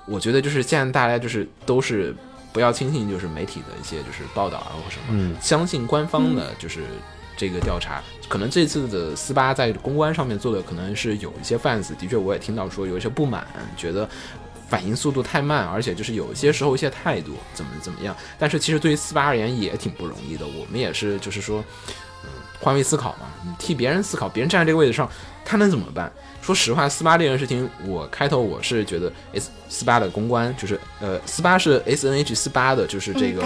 A: 我觉得就是现在大家就是都是不要轻信就是媒体的一些就是报道啊或什么，
C: 嗯，
A: 相信官方的就是这个调查。可能这次的斯巴在公关上面做的可能是有一些 fans，的确我也听到说有一些不满，觉得反应速度太慢，而且就是有些时候一些态度怎么怎么样。但是其实对于斯巴而言也挺不容易的，我们也是就是说，嗯，换位思考嘛，你替别人思考，别人站在这个位置上，他能怎么办？说实话，斯巴这件事情，我开头我是觉得 S 斯巴的公关就是呃，斯巴是 S N H 斯巴的，就是这，个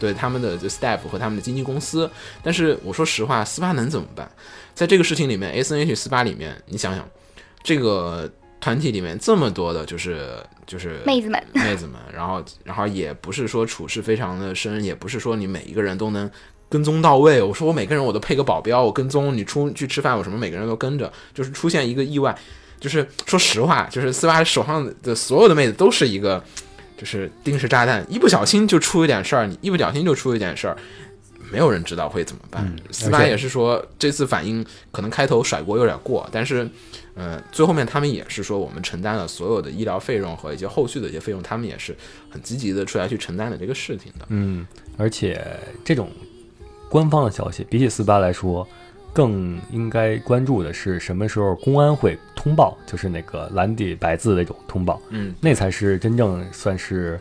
A: 对他们的就 staff 和他们的经纪公司。但是我说实话，斯巴能怎么办？在这个事情里面，S N H 斯巴里面，你想想，这个团体里面这么多的，就是就是
E: 妹子们，
A: 妹子们，然后然后也不是说处事非常的深，也不是说你每一个人都能。跟踪到位，我说我每个人我都配个保镖，我跟踪你出去吃饭，我什么每个人都跟着，就是出现一个意外，就是说实话，就是斯巴手上的所有的妹子都是一个，就是定时炸弹，一不小心就出一点事儿，你一不小心就出一点事儿，没有人知道会怎么办。斯巴也是说这次反应可能开头甩锅有点过，但是，呃，最后面他们也是说我们承担了所有的医疗费用和一些后续的一些费用，他们也是很积极的出来去承担了这个事情的。
C: 嗯，而且这种官方的消息，比起四八来说，更应该关注的是什么时候公安会通报，就是那个蓝底白字那种通报，
A: 嗯
C: 那才是真正算是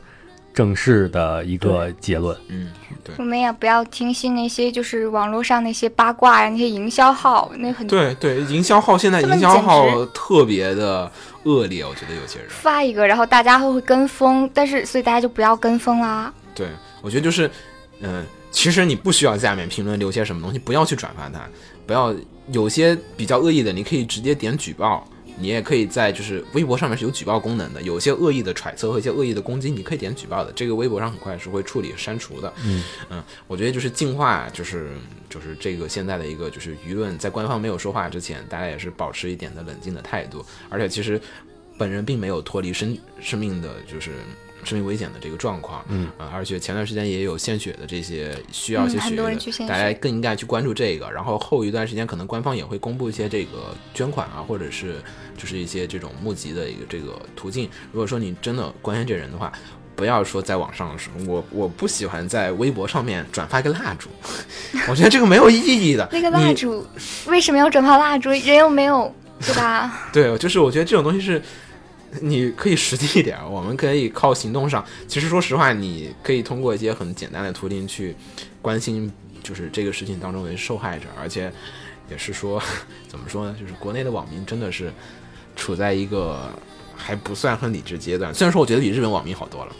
C: 正式的一个结论。
A: 嗯，对
E: 我们也不要听信那些就是网络上那些八卦呀，那些营销号，那很
A: 对对，营销号现在营销号特别的恶劣，我觉得有些人。
E: 发一个，然后大家会会跟风，但是所以大家就不要跟风啦。
A: 对，我觉得就是，嗯、其实你不需要下面评论留些什么东西，不要去转发它，不要有些比较恶意的，你可以直接点举报，你也可以在就是微博上面是有举报功能的，有些恶意的揣测和一些恶意的攻击，你可以点举报的，这个微博上很快是会处理删除的。嗯我觉得就是净化，就是就是这个现在的一个就是舆论，在官方没有说话之前，大家也是保持一点的冷静的态度，而且其实本人并没有脱离生生命的，就是。生命危险的这个状况，嗯啊、而且前段时间也有献血的这些需要一些血的，
E: 人去血
A: 大家更应该去关注这个。然后后一段时间，可能官方也会公布一些这个捐款啊，或者是就是一些这种募集的一个这个途径。如果说你真的关心这人的话，不要说在网上说，我我不喜欢在微博上面转发一个蜡烛，我觉得这个没有意义的。
E: 那个蜡烛为什么要转发蜡烛？人又没有，对吧？
A: 对，就是我觉得这种东西是，你可以实际一点，我们可以靠行动上。其实说实话，你可以通过一些很简单的途径去关心，就是这个事情当中的受害者，而且也是说，怎么说呢？就是国内的网民真的是处在一个还不算很理智阶段。虽然说我觉得比日本网民好多了，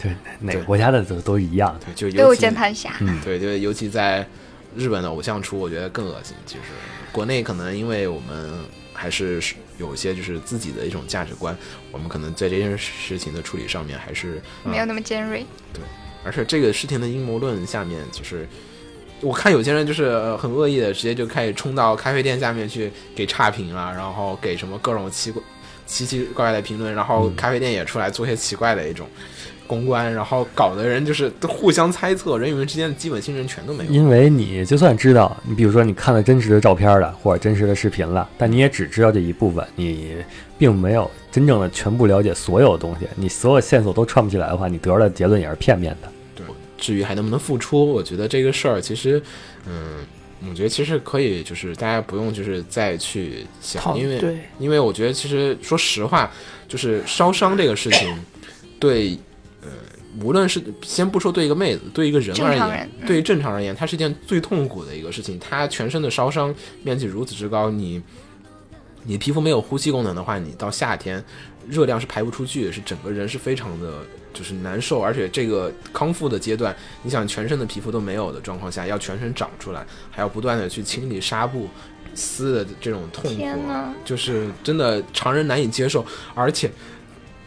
C: 对，哪个国家的都都一样。
A: 对，就
E: 都有
A: 尤其
E: 键盘侠。
A: 对，就尤其在日本的偶像出，我觉得更恶心。其实国内可能因为我们还是有一些就是自己的一种价值观，我们可能在这件事情的处理上面还是
E: 没有那么尖锐，对。
A: 而且这个事情的阴谋论下面，就是我看有些人就是呃很恶意的，直接就开始冲到咖啡店下面去给差评啊，然后给什么各种奇怪、奇奇怪怪的评论，然后咖啡店也出来做些奇怪的一种公关，然后搞得人就是都互相猜测，人与人之间的基本信任全都没有。
C: 因为你就算知道，你比如说你看了真实的照片了，或者真实的视频了，但你也只知道这一部分，你并没有真正的全部了解所有东西，你所有线索都串不起来的话，你得出来的结论也是片面的。
A: 对至于还能不能付出，我觉得这个事儿其实，嗯，我觉得其实可以，就是大家不用就是再去想，因为
B: 对
A: 因为我觉得其实说实话，就是烧伤这个事情，对，呃，无论是先不说对一个妹子，对一个人而言对于正常而言，它是一件最痛苦的一个事情。它全身的烧伤面积如此之高，你你皮肤没有呼吸功能的话，你到夏天热量是排不出去，是整个人是非常的就是难受，而且这个康复的阶段，你想全身的皮肤都没有的状况下，要全身长出来，还要不断的去清理纱布。撕的这种痛苦，就是真的常人难以接受，而且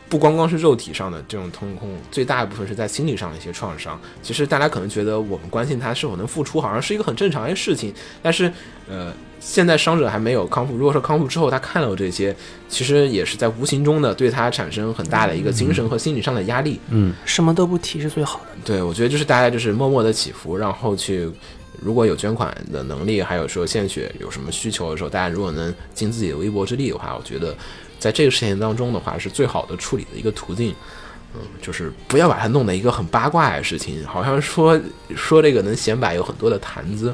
A: 不光光是肉体上的这种痛苦，最大一部分是在心理上的一些创伤。其实大家可能觉得我们关心他是否能付出，好像是一个很正常的事情，但是呃，现在伤者还没有康复。如果说康复之后他看到这些，其实也是在无形中的对他产生很大的一个精神和心理上的压力。
B: 嗯什么都不提是最好的。
A: 对，我觉得就是大家就是默默的祈福，然后去，如果有捐款的能力，还有说献血有什么需求的时候，大家如果能尽自己的微薄之力的话，我觉得在这个事情当中的话，是最好的处理的一个途径。嗯，就是不要把它弄得一个很八卦的事情，好像说说这个能显摆有很多的谈资，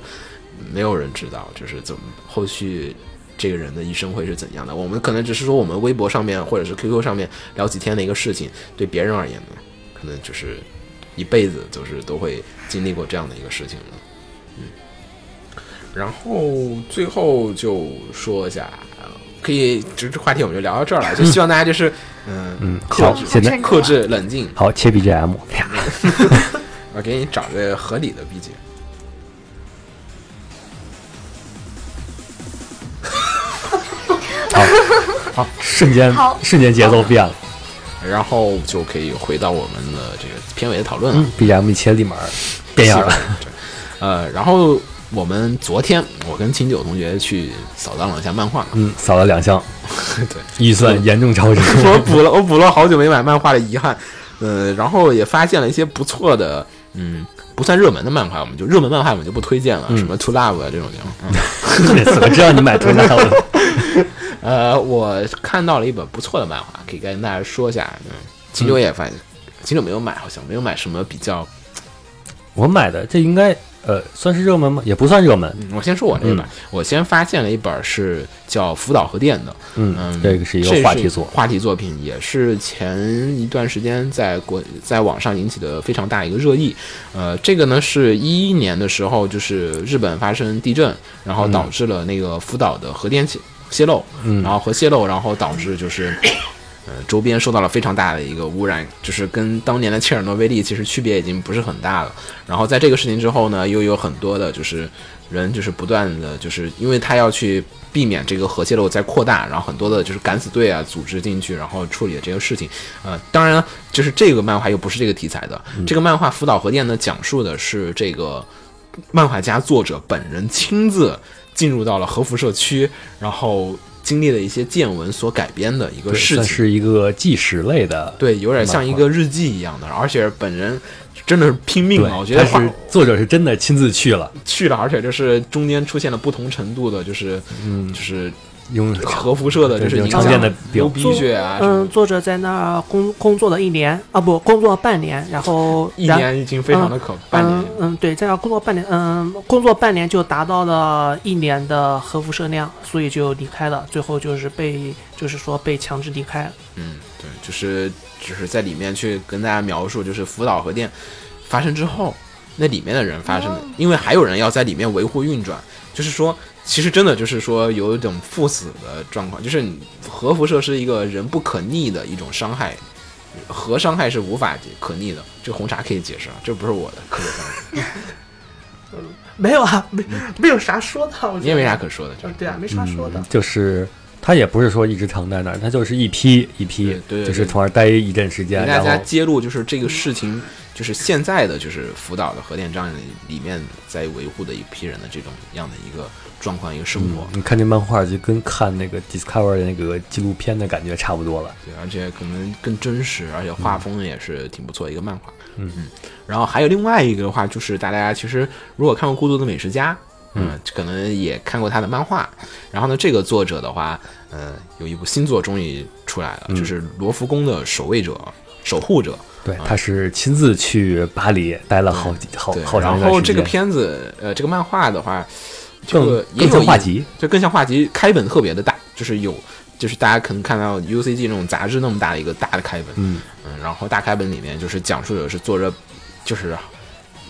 A: 没有人知道就是怎么后续这个人的一生会是怎样的。我们可能只是说我们微博上面或者是 QQ 上面聊几天的一个事情，对别人而言呢，可能就是一辈子就是都会经历过这样的一个事情的。嗯，然后最后就说一下，可以这这话题我们就聊到这儿了，就希望大家就是嗯
C: 嗯，
A: 克制，
C: 好现在
A: 克制冷静，
C: 好切 BGM，啪
A: 我给你找个合理的 BGM。
C: 好，好瞬间
E: 好
C: 瞬间节奏变了。
A: 然后就可以回到我们的这个片尾的讨论了。
C: 嗯，BGM 一切立马变样了。
A: 呃，然后我们昨天我跟秦九同学去扫荡了一下漫画，
C: 嗯，扫了两箱，
A: 对，
C: 预算严重超支。
A: 我补了我补了好久没买漫画的遗憾，呃，然后也发现了一些不错的，嗯，不算热门的漫画，我们就热门漫画我们就不推荐了，什么 To Love 啊这种就，嗯，
C: 这次我知道你买 To Love。
A: 呃，我看到了一本不错的漫画，可以跟大家说一下，嗯，秦九也发现，秦九没有买，好像没有买什么比较，
C: 我买的这应该呃算是热门吗？也不算热门。
A: 嗯，我先说我这本，我先发现了一本是叫福岛核电的，
C: 嗯
A: 嗯，，
C: 这个是一个话题作。
A: 话题作品也是前一段时间在国在网上引起的非常大一个热议。呃，这个呢是一一年的时候，就是日本发生地震，然后导致了那个福岛的核电泄泄漏，
C: 嗯
A: 然后核泄漏，然后导致就是呃，周边受到了非常大的一个污染，就是跟当年的切尔诺贝利其实区别已经不是很大了。然后在这个事情之后呢，又有很多的就是人就是不断的就是因为他要去避免这个核泄漏再扩大，然后很多的就是敢死队啊组织进去，然后处理这个事情。呃，当然就是这个漫画又不是这个题材的，这个漫画福岛核电呢讲述的是这个漫画家作者本人亲自进入到了核辐射区，然后经历了一些见闻所改编的一个
C: 对
A: 事情。
C: 是一个纪实类的。
A: 对，有点像一个日记一样的，而且本人真的是拼命了。我觉得
C: 是作者是真的亲自去了，
A: 去了，而且就是中间出现了不同程度的，就是
C: 嗯，
A: 就是
C: 用
A: 核辐射的，
C: 对
A: 就是影响
C: 常见的
A: 流
C: 病
A: 鼻血啊，
B: 嗯，作者在那儿工工作了一年啊，不，工作半年，然后
A: 一年已经非常的可半年
B: 嗯。嗯，对，在那儿工作半年，嗯，工作半年就达到了一年的核辐射量，所以就离开了。最后就是被，就是说被强制离开。
A: 嗯，对，就是就是在里面去跟大家描述，就是福岛核电发生之后，那里面的人发生的，因为还有人要在里面维护运转，就是说，其实真的就是说有一种赴死的状况，就是你核辐射是一个人不可逆的一种伤害。核伤害是无法可逆的，这个红茶可以解释啊，这不是我的科学上
B: 没有啊，没没有啥说的，我觉得
A: 你也没啥可说的，
B: 就是对啊，没啥说的。
C: 就是他也不是说一直藏在那儿，他就是一批一批
A: 对对，对
C: 就是从那儿待一阵时间，
A: 给大家
C: 然后
A: 揭露就是这个事情，就是现在的就是福岛的核电站里面在维护的一批人的这种样的一个状况、一个生活。
C: 你看这漫画就跟看那个 Discover 的那个纪录片的感觉差不多了。
A: 对，而且可能更真实，而且画风也是挺不错的一个漫画。
C: 嗯嗯
A: 然后还有另外一个的话，就是大家其实如果看过《孤独的美食家》，嗯，可能也看过他的漫画。然后呢，这个作者的话，呃，有一部新作终于出来了，
C: 嗯
A: 就是罗浮宫的守卫者、守护者。
C: 对，他是亲自去巴黎待了好几好，好长时间。
A: 后这个片子，呃，这个漫画的话，这
C: 更
A: 个也
C: 更像画集，
A: 就更像画集，开本特别的大，就是有，就是大家可能看到 UCG 那种杂志那么大的一个大的开本，
C: 嗯，
A: 嗯，然后大开本里面就是讲述的是作者，就是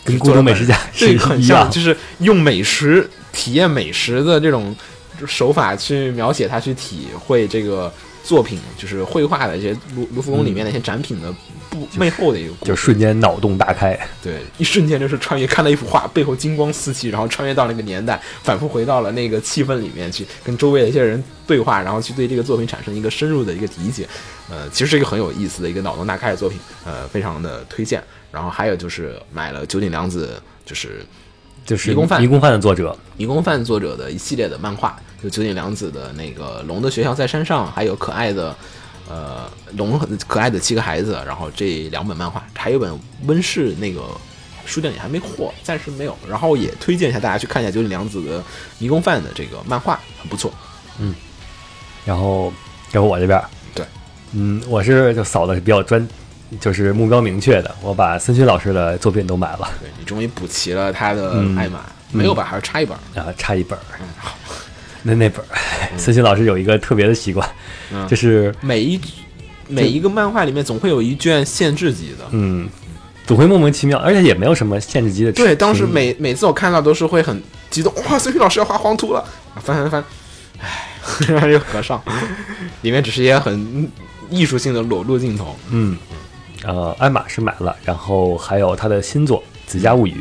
C: 跟《作者美食家》是
A: 这个很像，，就是用美食体验美食的这种手法去描写他去体会这个作品，就是绘画的一些卢卢浮宫里面的一些展品的不背后的一个故事
C: 就瞬间脑洞大开。
A: 对，一瞬间就是穿越，看到一幅画，背后金光四起，然后穿越到那个年代，反复回到了那个气氛里面去，跟周围的一些人对话，然后去对这个作品产生一个深入的一个理解。呃，其实是一个很有意思的一个脑洞大开的作品，呃，非常的推荐。然后还有就是买了九井良子，就是
C: 就是
A: 迷宫饭
C: 迷宫饭的作者，
A: 迷宫饭作者的一系列的漫画，就九井良子的那个《龙的学校在山上》，还有可爱的。呃，龙和可爱的七个孩子，然后这两本漫画，还有一本温室那个书店里还没货，暂时没有。然后也推荐一下大家去看一下九井良子的迷宫饭的这个漫画，很不错。
C: 嗯然后然后我这边，
A: 对，
C: 嗯，我是就扫的是比较专，就是目标明确的，我把森勋老师的作品都买了，
A: 对你终于补齐了他的
C: 嗯
A: 艾玛，没有吧？还是差一本？
C: 然后差一本儿。那那本儿，森勋老师有一个特别的习惯，
A: 嗯
C: 就是
A: 每一每一个漫画里面总会有一卷限制级的。
C: 嗯，总会莫名其妙，而且也没有什么限制级的。
A: 对，当时每每次我看到都是会很激动，哇，孙宇老师要画黄图了，翻翻翻，唉，然后又合上，里面只是一些很艺术性的裸露镜头。
C: 嗯，呃，艾玛是买了，然后还有他的新作《子家物语》。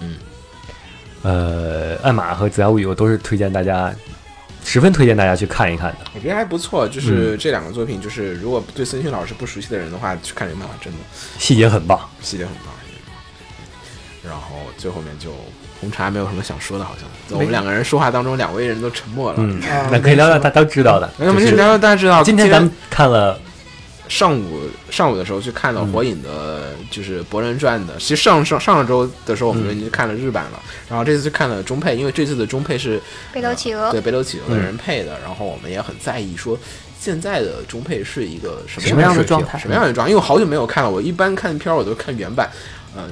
A: 嗯，
C: 呃，艾玛和《紫家物语》我都是推荐大家，十分推荐大家去看一看的。
A: 我觉得还不错，就是
C: 嗯
A: 这两个作品，就是如果对孙勋老师不熟悉的人的话，去看这个漫画真的
C: 细节很棒。
A: 细节很棒。然后最后面就红茶没有什么想说的，好像我们两个人说话当中，两位人都沉默了。
C: 那可以聊聊大家都知道的。
A: 那我们
C: 就
A: 就是聊聊大家知道，
C: 今天咱们看了，
A: 上午上午的时候去看了《火影》的，就是《博人传》的。其实上上上周的时候，我们就已经看了日版了，然后这次去看了中配，因为这次的中配是
E: 北斗企鹅
A: 对北斗企鹅的人配的，然后我们也很在意说现在的中配是一个什么
B: 什么样的状态
A: 什么样的状态？因为我好久没有看了，我一般看片儿我都看原版，嗯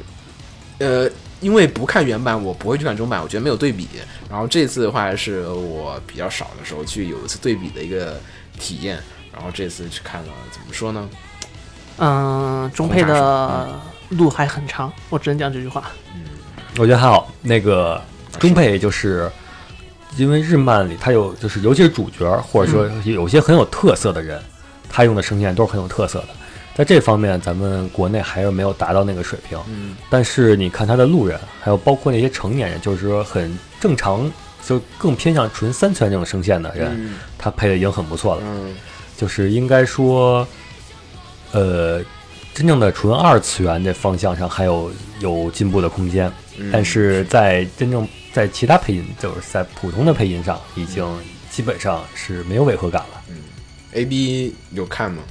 A: 呃。因为不看原版，我不会去看中版，我觉得没有对比。然后这次的话，是我比较少的时候去有一次对比的一个体验。然后这次去看了，怎么说呢？
B: 嗯，中配的路还很长，我只能讲这句话。
C: 嗯我觉得还好。那个中配就是因为日漫里它有，就是尤其是主角，或者说有些很有特色的人，他用的声线都是很有特色的。在这方面，咱们国内还是没有达到那个水平。
A: 嗯，
C: 但是你看他的路人，还有包括那些成年人，就是说很正常，就更偏向纯三全这种声线的人，
A: 嗯
C: 他配的已经很不错了。
A: 嗯
C: 就是应该说，呃，真正的纯二次元的方向上还有有进步的空间，
A: 嗯。
C: 但是在真正在其他配音，就是在普通的配音上，已经基本上是没有违和感了。嗯。
A: A B 有看吗？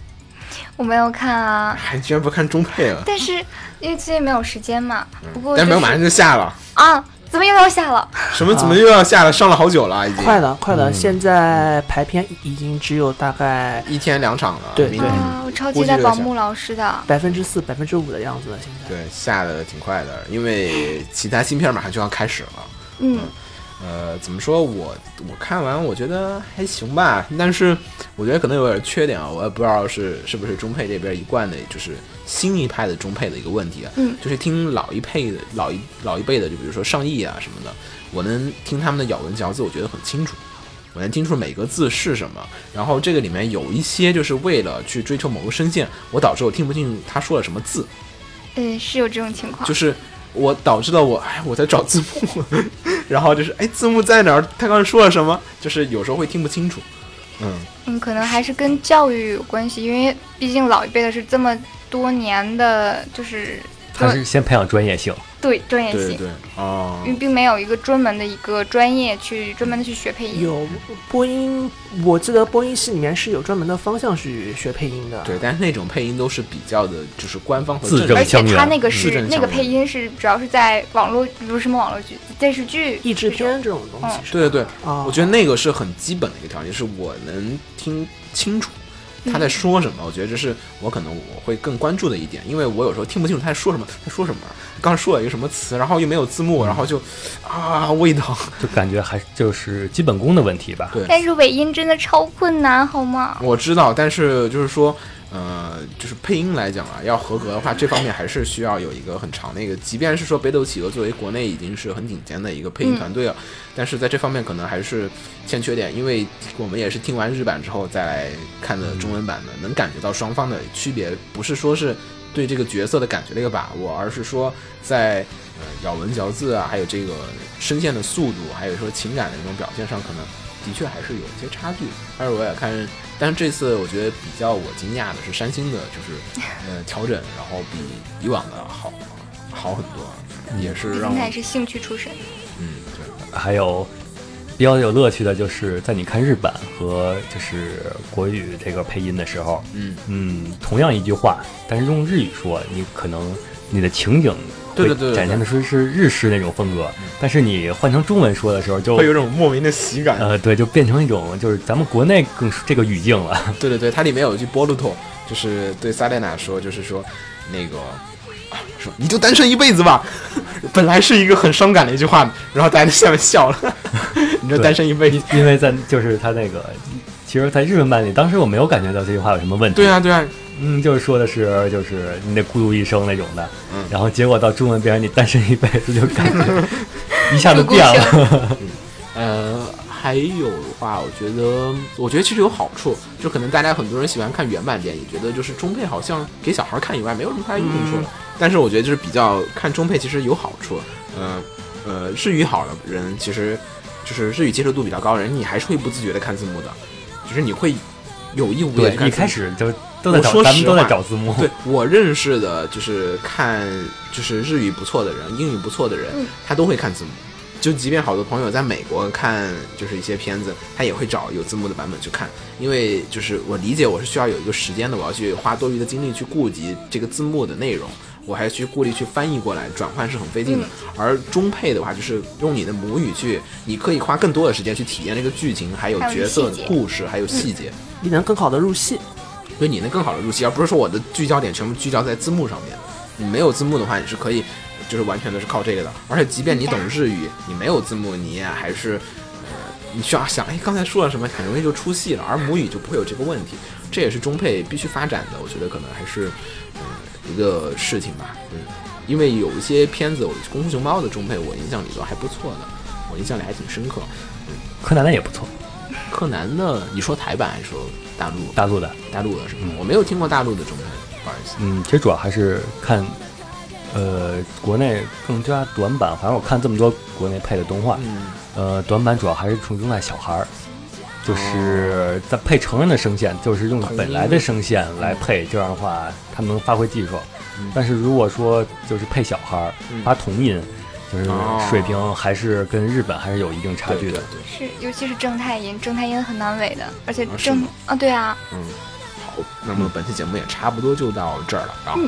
E: 我没有看啊，
A: 还居然不看中配了，
E: 但是因为最近没有时间嘛。不过、
A: 嗯。但没有马上就下了，
E: 啊，怎么又要下了？
A: 什么怎么又要下了？上了好久了，已经
B: 快了，快了！
C: 嗯
B: 现在排片已经只有大概
A: 一天两场了，
B: 对
A: 明天
E: 啊，我超期待宝木老师的。
B: 百分之四、百分之五的样子了。现在
A: 对下的挺快的，因为其他芯片马上就要开始了。
E: 嗯，
A: 呃，怎么说我我看完我觉得还行吧，但是我觉得可能有点缺点啊，我也不知道是是不是中配这边一贯的，就是新一派的中配的一个问题啊，
E: 嗯。
A: 就是听老一配的老一老一辈的，就比如说上亿啊什么的，我能听他们的咬文嚼字，我觉得很清楚。我能听出每个字是什么，然后这个里面有一些就是为了去追求某个声线，我导致我听不进他说了什么字，
E: 嗯，是有这种情况。
A: 就是我导致了我哎我在找字幕，然后就是哎字幕在哪儿？他刚才说了什么？就是有时候会听不清楚。嗯，
E: 嗯，可能还是跟教育有关系，因为毕竟老一辈的是这么多年的，就是
C: 他是先培养专业性，
E: 对专业性，
A: 对对哦
E: 因为并没有一个专门的一个专业去专门的去学配音。
B: 有播音，我记得播音系里面是有专门的方向去学配音的。
A: 对，但是那种配音都是比较的，就是官方
E: 而且他那个是那个配音是主要是在网络，比如什么网络剧、电视剧、
B: 译制片这种东西
E: 嗯。
A: 对对对，
B: 啊，
A: 我觉得那个是很基本的一个条件，是我能听清楚他在说什么。我觉得这是我可能我会更关注的一点，因为我有时候听不清楚他在说什么，他说什么，刚说了一个什么词，然后又没有字幕，然后就啊味道。
C: 就感觉还就是基本功的问题吧。
A: 对
E: 但是尾音真的超困难，好吗？
A: 我知道，但是就是说，呃，就是配音来讲啊，要合格的话，这方面还是需要有一个很长的一个，即便是说北斗企鹅作为国内已经是很顶尖的一个配音团队了，但是在这方面可能还是欠缺点，因为我们也是听完日版之后再来看的中文版的，能感觉到双方的区别，不是说是对这个角色的感觉的一个把握，而是说在呃咬文嚼字啊，还有这个声线的速度，还有说情感的这种表现上，可能的确还是有一些差距。但是我也看，但是这次我觉得比较我惊讶的是三星的，就是 呃调整，然后比以往的好好很多，也是让我
E: 毕竟他也是兴趣出身。
A: 嗯对。
C: 还有比较有乐趣的就是在你看日版和就是国语这个配音的时候，
A: 嗯，
C: 嗯，同样一句话，但是用日语说，你可能你的情景会
A: 对对对对
C: 展现的是是日式那种风格，但是你换成中文说的时候就
A: 会有种莫名的喜感。
C: 呃对，就变成一种就是咱们国内更这个语境了。
A: 对对对，它里面有一句波鲁托，就是对萨列娜说，就是说那个。啊说你就单身一辈子吧，本来是一个很伤感的一句话，然后大家在下面笑了。你就单身一辈子，
C: 因为在就是他那个，其实，在日文版里，当时我没有感觉到这句话有什么问题。
A: 对啊对啊，
C: 嗯，就是说的是就是你得孤独一生那种的，
A: 嗯。
C: 然后结果到中文变成你单身一辈子，就感觉一下子变了。
A: 呃，还有的话，我觉得，我觉得其实有好处，就可能大家很多人喜欢看原版电影，觉得就是中配好像给小孩看以外没有什么太大用处。了。但是我觉得就是比较看中配其实有好处，呃呃，日语好的人其实就是日语接受度比较高的人，你还是会不自觉的看字幕的，就是你会有意无意看
C: 一开始就都在找，咱们都在找字幕。
A: 对我认识的，就是看就是日语不错的人，英语不错的人，
E: 嗯
A: 他都会看字幕。就即便好多朋友在美国看就是一些片子，他也会找有字幕的版本去看，因为就是我理解我是需要有一个时间的，我要去花多余的精力去顾及这个字幕的内容，我还去顾虑去翻译过来，转换是很费劲的。而中配的话，就是用你的母语去，你可以花更多的时间去体验这个剧情，还有角色故事，还有细节。
B: 你能更好的入戏。
A: 所以你能更好的入戏，而不是说我的聚焦点全部聚焦在字幕上面。你没有字幕的话，你是可以，就是完全的是靠这个的。而且即便你懂日语，你没有字幕，你也还是，呃，你需要想，哎，刚才说了什么，很容易就出戏了。而母语就不会有这个问题，这也是中配必须发展的。我觉得可能还是，嗯、一个事情吧。嗯，因为有一些片子，我《功夫熊猫》的中配，我印象里头还不错的，我印象里还挺深刻。
C: 柯南的也不错，
A: 柯南的，你说台版还是说大陆？
C: 大陆的，
A: 大陆的是吗？我没有听过大陆的中配，不好意思。
C: 嗯，其实主要还是看，呃，国内更加短板。反正我看这么多国内配的动画，
A: 嗯，
C: 呃，短板主要还是注重在小孩儿，就是在配成人的声线，就是用本来的声线来配，这样的话他们能发挥技术。但是如果说就是配小孩儿
A: 嗯
C: 发童音，就是
A: 哦
C: 水平还是跟日本还是有一定差距的。
A: 对对对
E: 是，尤其是正太音，正太音很难伪的，而且正
A: 吗
E: 啊，对啊，
A: 嗯，好，那么本期节目也差不多就到这儿了。然后，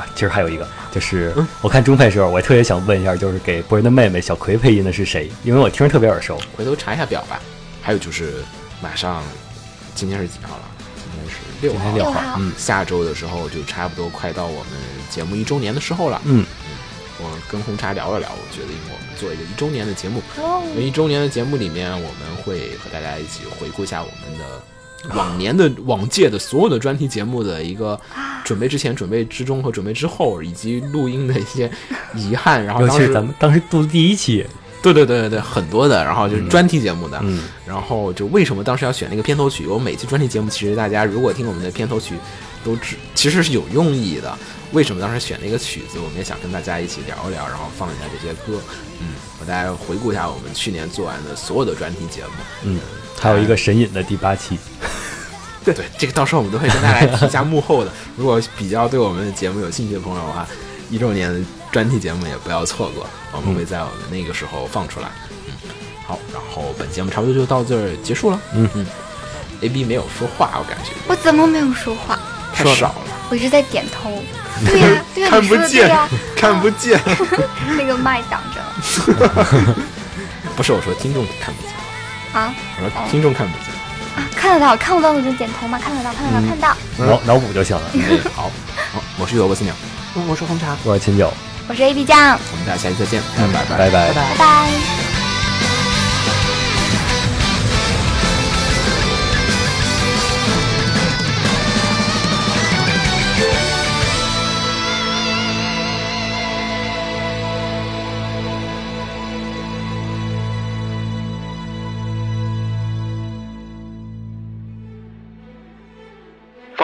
C: 啊，其实还有一个，就是
A: 嗯
C: 我看中配时候，我特别想问一下，就是给博人的妹妹小葵配音的是谁？因为我听着特别耳熟。
A: 回头查一下表吧。还有就是马上，今天是几号了？今天是六号。
C: 六
E: 六号
A: 嗯，下周的时候就差不多快到我们节目一周年的时候了。
C: 嗯，
A: 我跟红茶聊了聊，我觉得我们做一个一周年的节目，
E: 哦，
A: 一周年的节目里面，我们会和大家一起回顾一下我们的往年的往届的所有的专题节目的一个准备之前、准备之中和准备之后，以及录音的一些遗憾。然后当时
C: 尤其是咱们当时录的第一期，
A: 对对对对对，很多的，然后就是专题节目的，
C: 嗯，
A: 然后就为什么当时要选那个片头曲？我每期专题节目，其实大家如果听我们的片头曲，都知其实是有用意的。为什么当时选那个曲子？我们也想跟大家一起聊一聊，然后放一下这些歌，嗯，我大家回顾一下我们去年做完的所有的专题节目。
C: 嗯，还有一个神隐的第八期，
A: 对 对，这个到时候我们都会跟大家提一下幕后的。如果比较对我们的节目有兴趣的朋友的话，一周年的专题节目也不要错过，我们会在我们那个时候放出来。嗯，好，然后本节目差不多就到这儿结束了。
C: 嗯
A: 嗯，A B 没有说话，我感觉
E: 我怎么没有说话？
A: 太少了，
E: 我一直在点头。对呀、对呀、
A: 看不见看不见。
E: 那个麦挡着了
A: 不是我说听众看不见，
E: 啊
A: 我说听众看不见。
E: 啊！看得到，看不到我就点头嘛，看得到，看得到，看得到。
C: 脑脑补就行了。
A: 哎，好，好，我是萝卜新娘，
B: 嗯，我是红茶，
C: 我是秦九，
E: 我是 A B 酱，
A: 我们大家下期再见，拜拜
C: 拜拜
B: 拜拜
E: 拜。拜。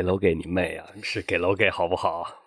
C: 给楼给你妹啊！是给楼给好不好？